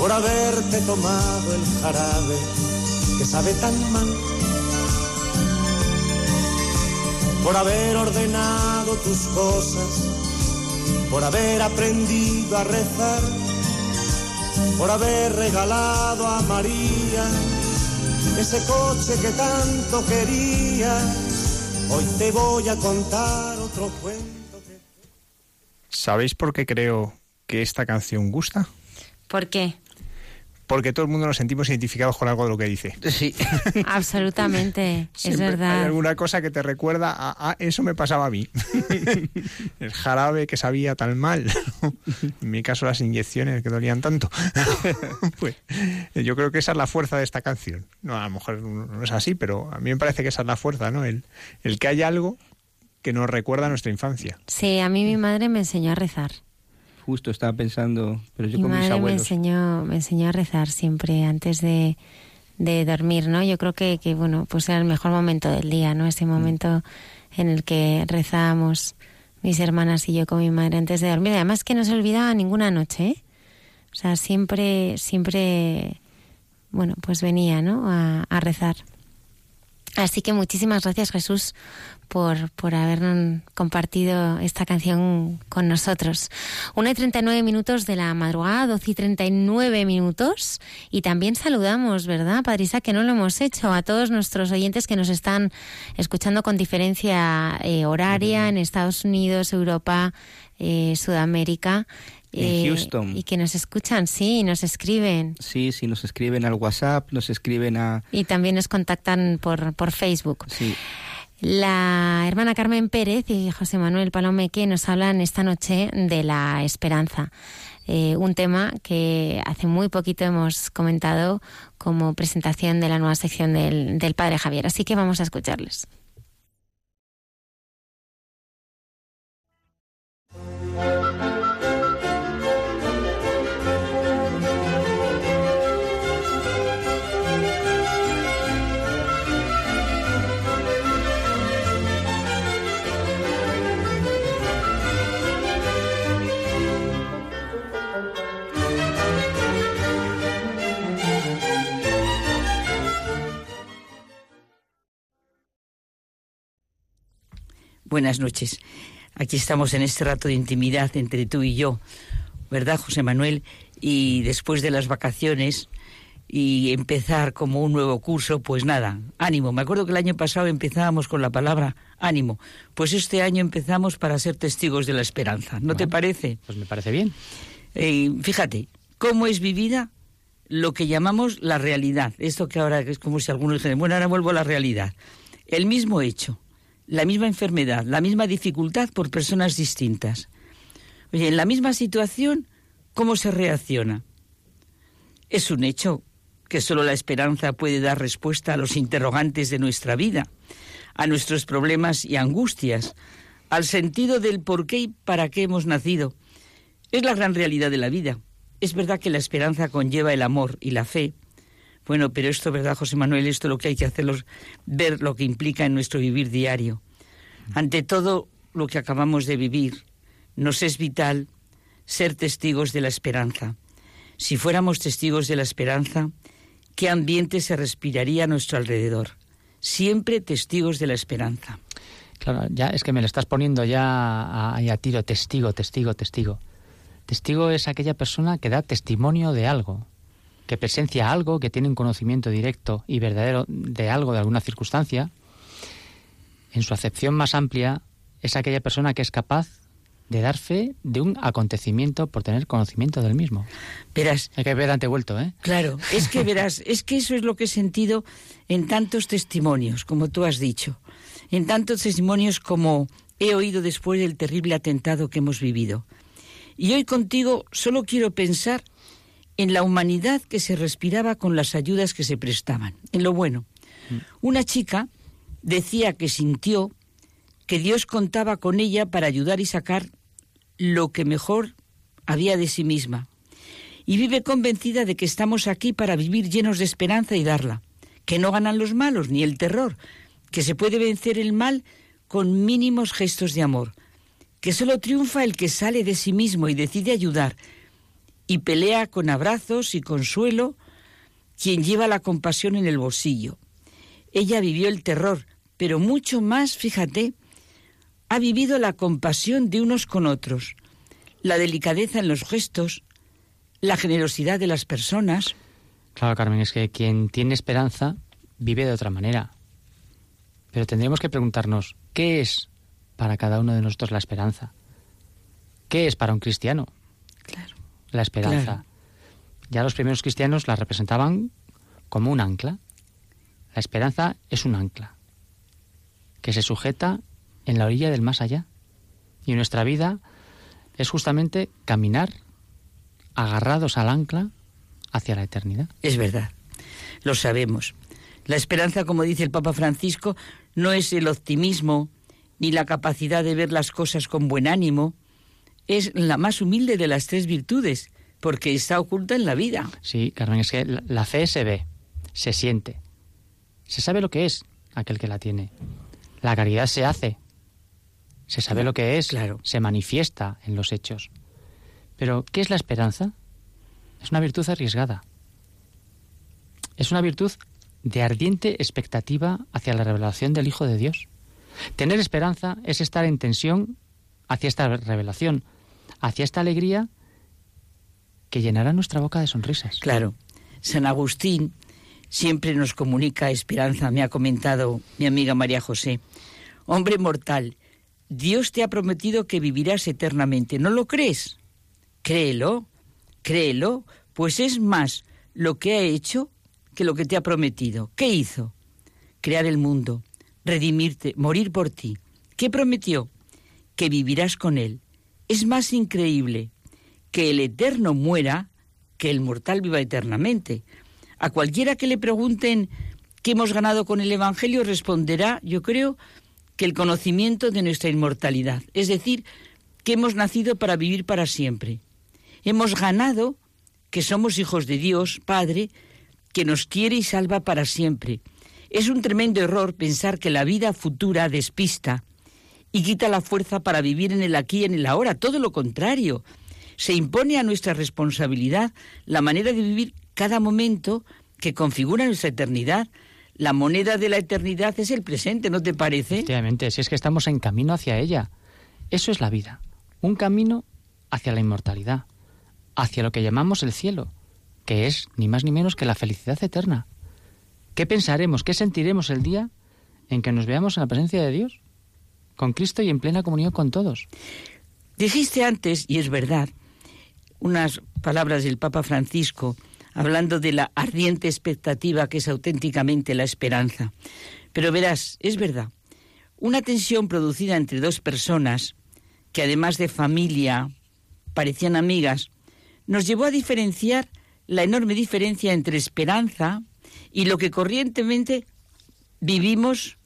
por haberte tomado el jarabe que sabe tan mal, por haber ordenado tus cosas, por haber aprendido a rezar, por haber regalado a María ese coche que tanto quería. Hoy te voy a contar otro cuento. Que... ¿Sabéis por qué creo que esta canción gusta? ¿Por qué? Porque todo el mundo nos sentimos identificados con algo de lo que dice. Sí. [LAUGHS] Absolutamente, es [LAUGHS] verdad. Hay alguna cosa que te recuerda a, a eso me pasaba a mí. [LAUGHS] el jarabe que sabía tan mal. en mi caso las inyecciones que dolían tanto. pues, yo creo que esa es la fuerza de esta canción. No, a lo mejor no es así, pero a mí me parece que esa es la fuerza, ¿no? El, el que hay algo que nos recuerda a nuestra infancia. Sí, a mí mi madre me enseñó a rezar. Justo estaba pensando, pero yo Mi con mis madre me abuelos. enseñó, me enseñó a rezar siempre antes de, de dormir, ¿no? Yo creo que, que, bueno, pues era el mejor momento del día, ¿no? Ese momento en el que rezábamos mis hermanas y yo con mi madre antes de dormir. Además que no se olvidaba ninguna noche, ¿eh? O sea, siempre, siempre, bueno, pues venía, ¿no? A, a rezar. Así que muchísimas gracias Jesús por, por haber compartido esta canción con nosotros. Una y 39 minutos de la madrugada, 12 y 39 minutos. Y también saludamos, ¿verdad, Padrisa? Que no lo hemos hecho a todos nuestros oyentes que nos están escuchando con diferencia eh, horaria en Estados Unidos, Europa, eh, Sudamérica. En eh, Houston. Y que nos escuchan, sí, nos escriben. Sí, sí, nos escriben al WhatsApp, nos escriben a... Y también nos contactan por, por Facebook. Sí. La hermana Carmen Pérez y José Manuel Palomeque nos hablan esta noche de la esperanza. Eh, un tema que hace muy poquito hemos comentado como presentación de la nueva sección del, del Padre Javier. Así que vamos a escucharles. Buenas noches. Aquí estamos en este rato de intimidad entre tú y yo, ¿verdad, José Manuel? Y después de las vacaciones y empezar como un nuevo curso, pues nada, ánimo. Me acuerdo que el año pasado empezábamos con la palabra ánimo. Pues este año empezamos para ser testigos de la esperanza. ¿No te parece? Pues me parece bien. Eh, fíjate, ¿cómo es vivida lo que llamamos la realidad? Esto que ahora es como si algunos dijeran, bueno, ahora vuelvo a la realidad. El mismo hecho, la misma enfermedad, la misma dificultad por personas distintas. Oye, en la misma situación, ¿cómo se reacciona? Es un hecho que solo la esperanza puede dar respuesta a los interrogantes de nuestra vida, a nuestros problemas y angustias, al sentido del por qué y para qué hemos nacido. Es la gran realidad de la vida. Es verdad que la esperanza conlleva el amor y la fe. Bueno, pero esto, ¿verdad, José Manuel? Esto lo que hay que hacerlo es ver lo que implica en nuestro vivir diario. Ante todo lo que acabamos de vivir, nos es vital ser testigos de la esperanza. Si fuéramos testigos de la esperanza, ¿qué ambiente se respiraría a nuestro alrededor? Siempre testigos de la esperanza. Claro, ya es que me lo estás poniendo ya a, tiro, testigo, testigo, testigo. Testigo es aquella persona que da testimonio de algo, que presencia algo, que tiene un conocimiento directo y verdadero de algo, de alguna circunstancia. En su acepción más amplia, es aquella persona que es capaz de dar fe de un acontecimiento por tener conocimiento del mismo. Verás. Hay que ver antevuelto, ¿eh? Claro, es que [LAUGHS] verás, es que eso es lo que he sentido en tantos testimonios, como tú has dicho. En tantos testimonios como he oído después del terrible atentado que hemos vivido. Y hoy contigo solo quiero pensar en la humanidad que se respiraba con las ayudas que se prestaban, en lo bueno. Mm. Una chica decía que sintió que Dios contaba con ella para ayudar y sacar lo que mejor había de sí misma. Y vive convencida de que estamos aquí para vivir llenos de esperanza y darla, que no ganan los malos ni el terror, que se puede vencer el mal con mínimos gestos de amor, que solo triunfa el que sale de sí mismo y decide ayudar, y pelea con abrazos y consuelo quien lleva la compasión en el bolsillo. Ella vivió el terror, pero mucho más, fíjate, ha vivido la compasión de unos con otros, la delicadeza en los gestos, la generosidad de las personas. Claro, Carmen, es que quien tiene esperanza vive de otra manera. Pero tendremos que preguntarnos, ¿qué es para cada uno de nosotros la esperanza? ¿Qué es para un cristiano? Claro. La esperanza. Ya los primeros cristianos la representaban como un ancla. La esperanza es un ancla que se sujeta en la orilla del más allá. Y nuestra vida es justamente caminar agarrados al ancla hacia la eternidad. Es verdad, lo sabemos. La esperanza, como dice el Papa Francisco, no es el optimismo ni la capacidad de ver las cosas con buen ánimo, es la más humilde de las tres virtudes, porque está oculta en la vida. Sí, Carmen, es que la fe se ve, se siente, se sabe lo que es aquel que la tiene. La caridad se hace, se sabe lo que es, claro. se manifiesta en los hechos. Pero, ¿qué es la esperanza? Es una virtud arriesgada. Es una virtud de ardiente expectativa hacia la revelación del Hijo de Dios. Tener esperanza es estar en tensión hacia esta revelación, hacia esta alegría que llenará nuestra boca de sonrisas. Claro. San Agustín siempre nos comunica esperanza, me ha comentado mi amiga María José. Hombre mortal, Dios te ha prometido que vivirás eternamente. ¿No lo crees? Créelo, créelo, pues es más lo que ha hecho que lo que te ha prometido. ¿Qué hizo? Crear el mundo, redimirte, morir por ti. ¿Qué prometió? Que vivirás con Él. Es más increíble que el eterno muera que el mortal viva eternamente. A cualquiera que le pregunten qué hemos ganado con el Evangelio responderá, yo creo, que el conocimiento de nuestra inmortalidad, es decir, que hemos nacido para vivir para siempre. Hemos ganado que somos hijos de Dios, Padre, que nos quiere y salva para siempre. Es un tremendo error pensar que la vida futura despista y quita la fuerza para vivir en el aquí y en el ahora. Todo lo contrario. Se impone a nuestra responsabilidad la manera de vivir cada momento que configura nuestra eternidad, la moneda de la eternidad es el presente, ¿no te parece? Efectivamente, si es que estamos en camino hacia ella. Eso es la vida, un camino hacia la inmortalidad, hacia lo que llamamos el cielo, que es ni más ni menos que la felicidad eterna. ¿Qué pensaremos, qué sentiremos el día en que nos veamos en la presencia de Dios? Con Cristo y en plena comunión con todos. Dijiste antes, y es verdad, unas palabras del Papa Francisco, hablando de la ardiente expectativa que es auténticamente la esperanza. Pero verás, es verdad, una tensión producida entre dos personas, que además de familia parecían amigas, nos llevó a diferenciar la enorme diferencia entre esperanza y lo que corrientemente vivimos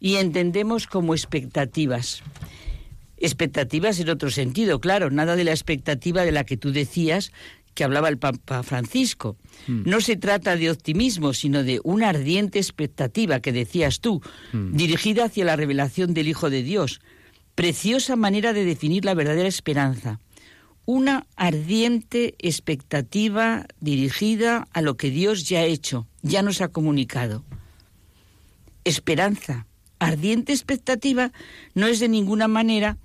y entendemos como expectativas. Expectativas en otro sentido, claro, nada de la expectativa de la que tú decías que hablaba el Papa Francisco. Mm. No se trata de optimismo, sino de una ardiente expectativa que decías tú, mm. dirigida hacia la revelación del Hijo de Dios. Preciosa manera de definir la verdadera esperanza. Una ardiente expectativa dirigida a lo que Dios ya ha hecho, ya nos ha comunicado. Esperanza, ardiente expectativa no es de ninguna manera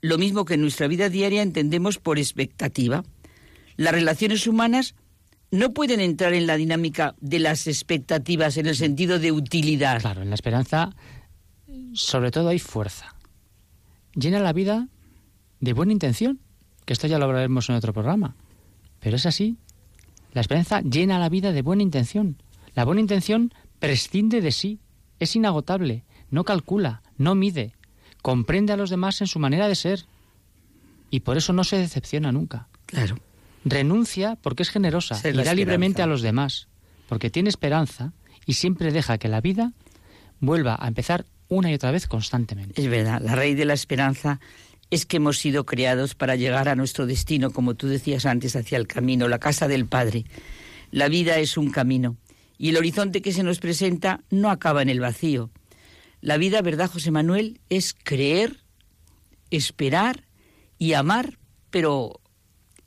lo mismo que en nuestra vida diaria entendemos por expectativa. Las relaciones humanas no pueden entrar en la dinámica de las expectativas en el sentido de utilidad. Claro, en la esperanza sobre todo hay fuerza. Llena la vida de buena intención, que esto ya lo hablaremos en otro programa. Pero es así. La esperanza llena la vida de buena intención. La buena intención prescinde de sí, es inagotable, no calcula, no mide, comprende a los demás en su manera de ser. Y por eso no se decepciona nunca. Claro. Renuncia porque es generosa y da libremente a los demás, porque tiene esperanza y siempre deja que la vida vuelva a empezar una y otra vez constantemente. Es verdad, la raíz de la esperanza es que hemos sido creados para llegar a nuestro destino, como tú decías antes, hacia el camino, la casa del Padre. La vida es un camino y el horizonte que se nos presenta no acaba en el vacío. La vida, ¿verdad, José Manuel? Es creer, esperar y amar, pero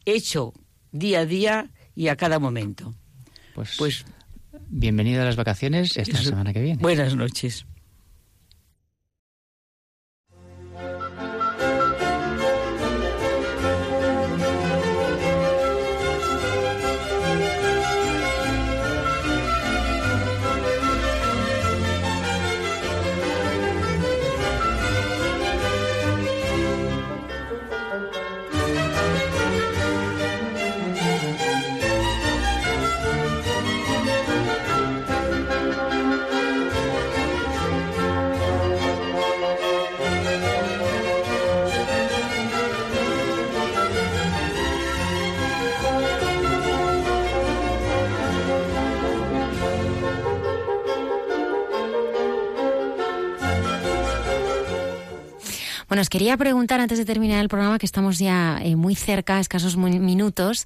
hecho día a día y a cada momento. Pues, Pues bienvenido a las vacaciones la semana que viene. buenas noches. Bueno, os quería preguntar antes de terminar el programa, que estamos ya eh, muy cerca, escasos minutos,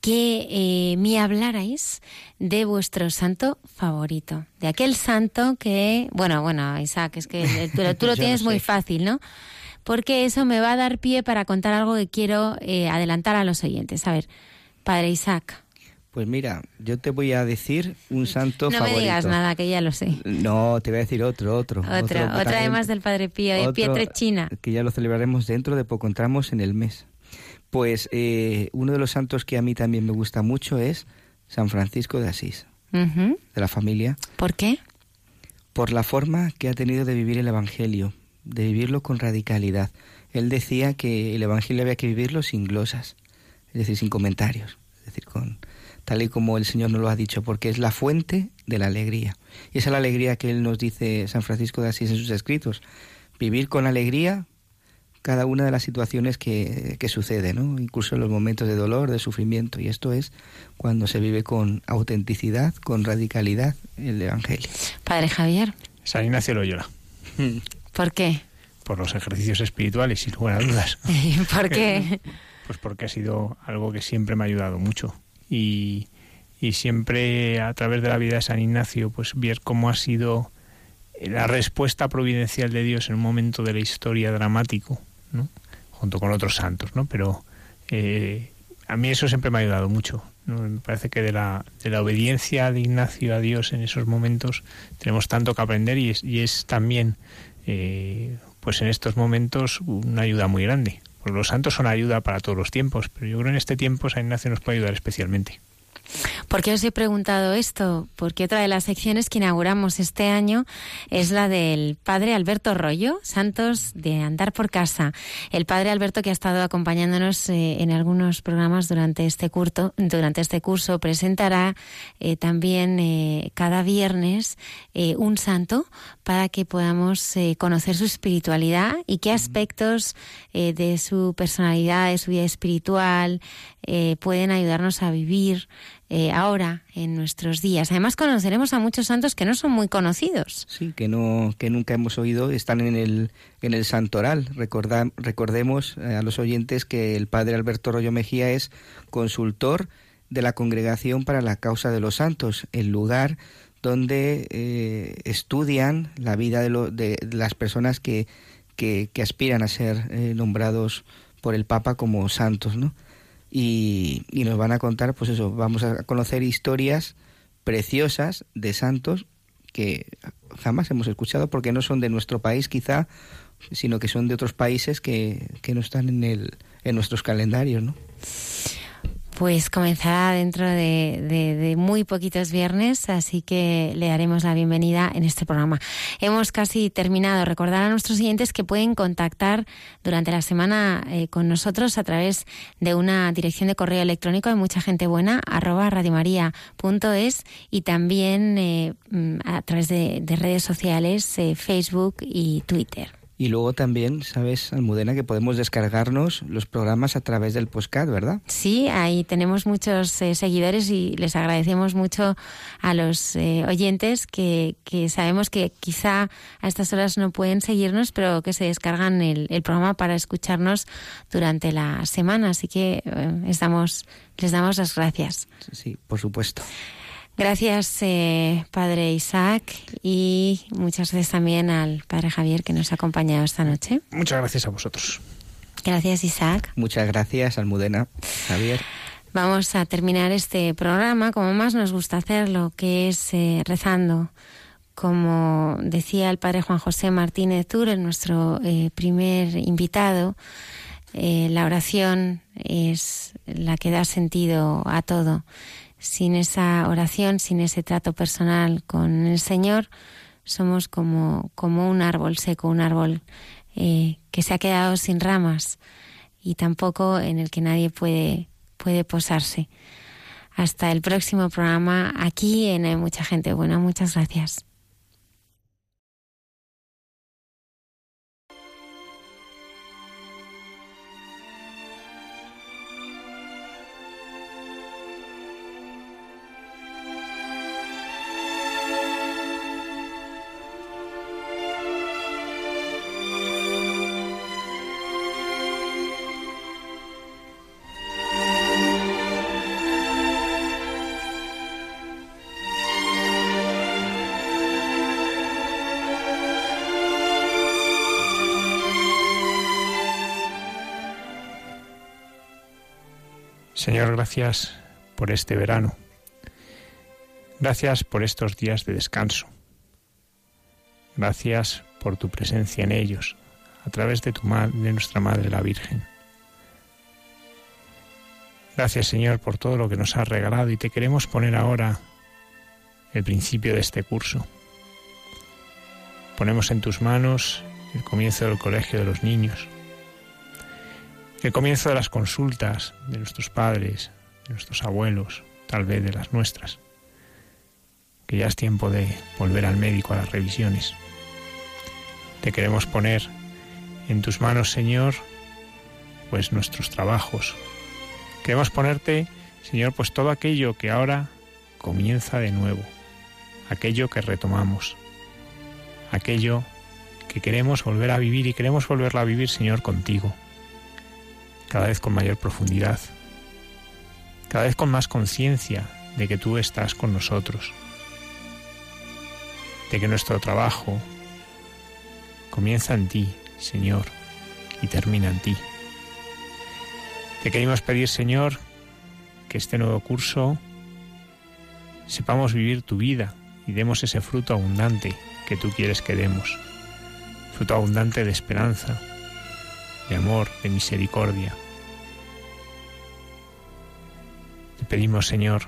que eh, me hablarais de vuestro santo favorito, de aquel santo que, bueno, bueno, Isaac, es que eh, tú, [LAUGHS] lo- tú lo Yo tienes muy fácil, ¿no? Porque eso me va a dar pie para contar algo que quiero eh, adelantar a los oyentes. A ver, Padre Isaac, Pues mira, yo te voy a decir un santo no favorito. me digas nada, que ya lo sé. No, te voy a decir otro, otro. Otra, otro otra también- además del Padre Pío, de otro Pietrechina. Que ya lo celebraremos dentro de poco, entramos en el mes. Pues eh, uno de los santos que a mí también me gusta mucho es San Francisco de Asís, de la familia, ¿Por qué? por la forma que ha tenido de vivir el Evangelio, de vivirlo con radicalidad. Él decía que el Evangelio había que vivirlo sin glosas, es decir, sin comentarios, es decir, con tal y como el Señor nos lo ha dicho, porque es la fuente de la alegría. Y esa es la alegría que Él nos dice San Francisco de Asís en sus escritos, vivir con alegría cada una de las situaciones que, que sucede, ¿no? incluso en los momentos de dolor, de sufrimiento, y esto es cuando se vive con autenticidad, con radicalidad el Evangelio. Padre Javier, San Ignacio Loyola, [LAUGHS] ¿por qué? por los ejercicios espirituales, sin lugar a dudas. [LAUGHS] ¿Por qué? [LAUGHS] Pues porque ha sido algo que siempre me ha ayudado mucho. Y, y siempre a través de la vida de San Ignacio, pues ver cómo ha sido la respuesta providencial de Dios en un momento de la historia dramático, ¿no? junto con otros santos, ¿no? Pero eh, a mí eso siempre me ha ayudado mucho. ¿no? Me parece que de la, de la obediencia de Ignacio a Dios en esos momentos tenemos tanto que aprender y es, y es también, eh, pues en estos momentos, una ayuda muy grande. Los santos son ayuda para todos los tiempos, pero yo creo que en este tiempo San Ignacio nos puede ayudar especialmente. ¿Por qué os he preguntado esto? Porque otra de las secciones que inauguramos este año es la del padre Alberto Rollo, Santos de Andar por Casa. El padre Alberto que ha estado acompañándonos eh, en algunos programas durante este curso, durante este curso presentará eh, también eh, cada viernes eh, un santo para que podamos eh, conocer su espiritualidad y qué aspectos eh, de su personalidad, de su vida espiritual, eh, pueden ayudarnos a vivir eh, ahora en nuestros días. Además conoceremos a muchos santos que no son muy conocidos. Sí, que no que nunca hemos oído, están en el en el santoral. Recorda- recordemos eh, a los oyentes que el padre Alberto Rollo Mejía es consultor de la Congregación para la Causa de los Santos, el lugar donde eh, estudian la vida de, lo- de las personas que, que, que aspiran a ser nombrados por el Papa como santos, ¿no? Y, y nos van a contar, pues eso, vamos a conocer historias preciosas de santos que jamás hemos escuchado porque no son de nuestro país quizá, sino que son de otros países que, que no están en, el, en nuestros calendarios, ¿no? Pues comenzará dentro de, muy poquitos viernes, así que le daremos la bienvenida en este programa. Hemos casi terminado. Recordar a nuestros siguientes que pueden contactar durante la semana eh, con nosotros a través de una dirección de correo electrónico de mucha gente buena, arroba radiomaria.es y también eh, mm, a través de, redes sociales, eh, Facebook y Twitter. Y luego también, ¿sabes, Almudena, que podemos descargarnos los programas a través del postcat, ¿verdad? Sí, ahí tenemos muchos eh, seguidores y les agradecemos mucho a los eh, oyentes que, que, sabemos que quizá a estas horas no pueden seguirnos, pero que se descargan el, el programa para escucharnos durante la semana. Así que eh, estamos, les damos las gracias. Sí, por supuesto. Gracias, eh, Padre Isaac, y muchas gracias también al Padre Javier que nos ha acompañado esta noche. Muchas gracias a vosotros. Gracias, Isaac. Muchas gracias, Almudena, Javier. Vamos a terminar este programa como más nos gusta hacerlo, que es eh, rezando. Como decía el Padre Juan José Martínez Tur, nuestro eh, primer invitado, la oración es la que da sentido a todo sin esa oración, sin ese trato personal con el Señor, somos como, como un árbol seco, un árbol eh, que se ha quedado sin ramas y tampoco en el que nadie puede, puede posarse. Hasta el próximo programa aquí en Hay Mucha Gente Buena. Muchas gracias. Señor, gracias por este verano. Gracias por estos días de descanso. Gracias por tu presencia en ellos, a través de, tu de nuestra Madre la Virgen. Gracias, Señor, por todo lo que nos has regalado y te queremos poner ahora el principio de este curso. Ponemos en tus manos el comienzo del colegio de los niños el comienzo de las consultas de nuestros padres, de nuestros abuelos, tal vez de las nuestras, que ya es tiempo de volver al médico a las revisiones. Te queremos poner en tus manos, Señor, pues nuestros trabajos. Queremos ponerte, Señor, pues todo aquello que ahora comienza de nuevo, aquello que retomamos, aquello que queremos volver a vivir y queremos volverla a vivir, Señor, contigo cada vez con mayor profundidad, cada vez con más conciencia de que tú estás con nosotros, de que nuestro trabajo comienza en ti, Señor, y termina en ti. Te queremos pedir, Señor, que este nuevo curso sepamos vivir tu vida y demos ese fruto abundante que tú quieres que demos, fruto abundante de esperanza, de amor, de misericordia. Te pedimos, Señor,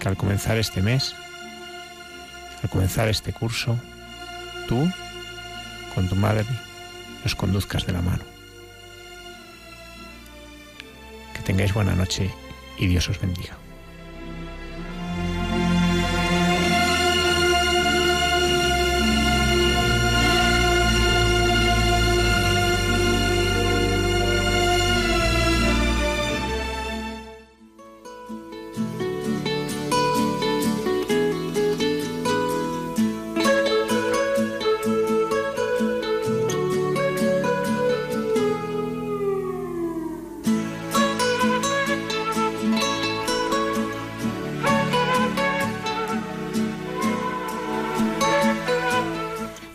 que al comenzar este mes, al comenzar este curso, tú, con tu madre, nos conduzcas de la mano. Que tengáis buena noche y Dios os bendiga.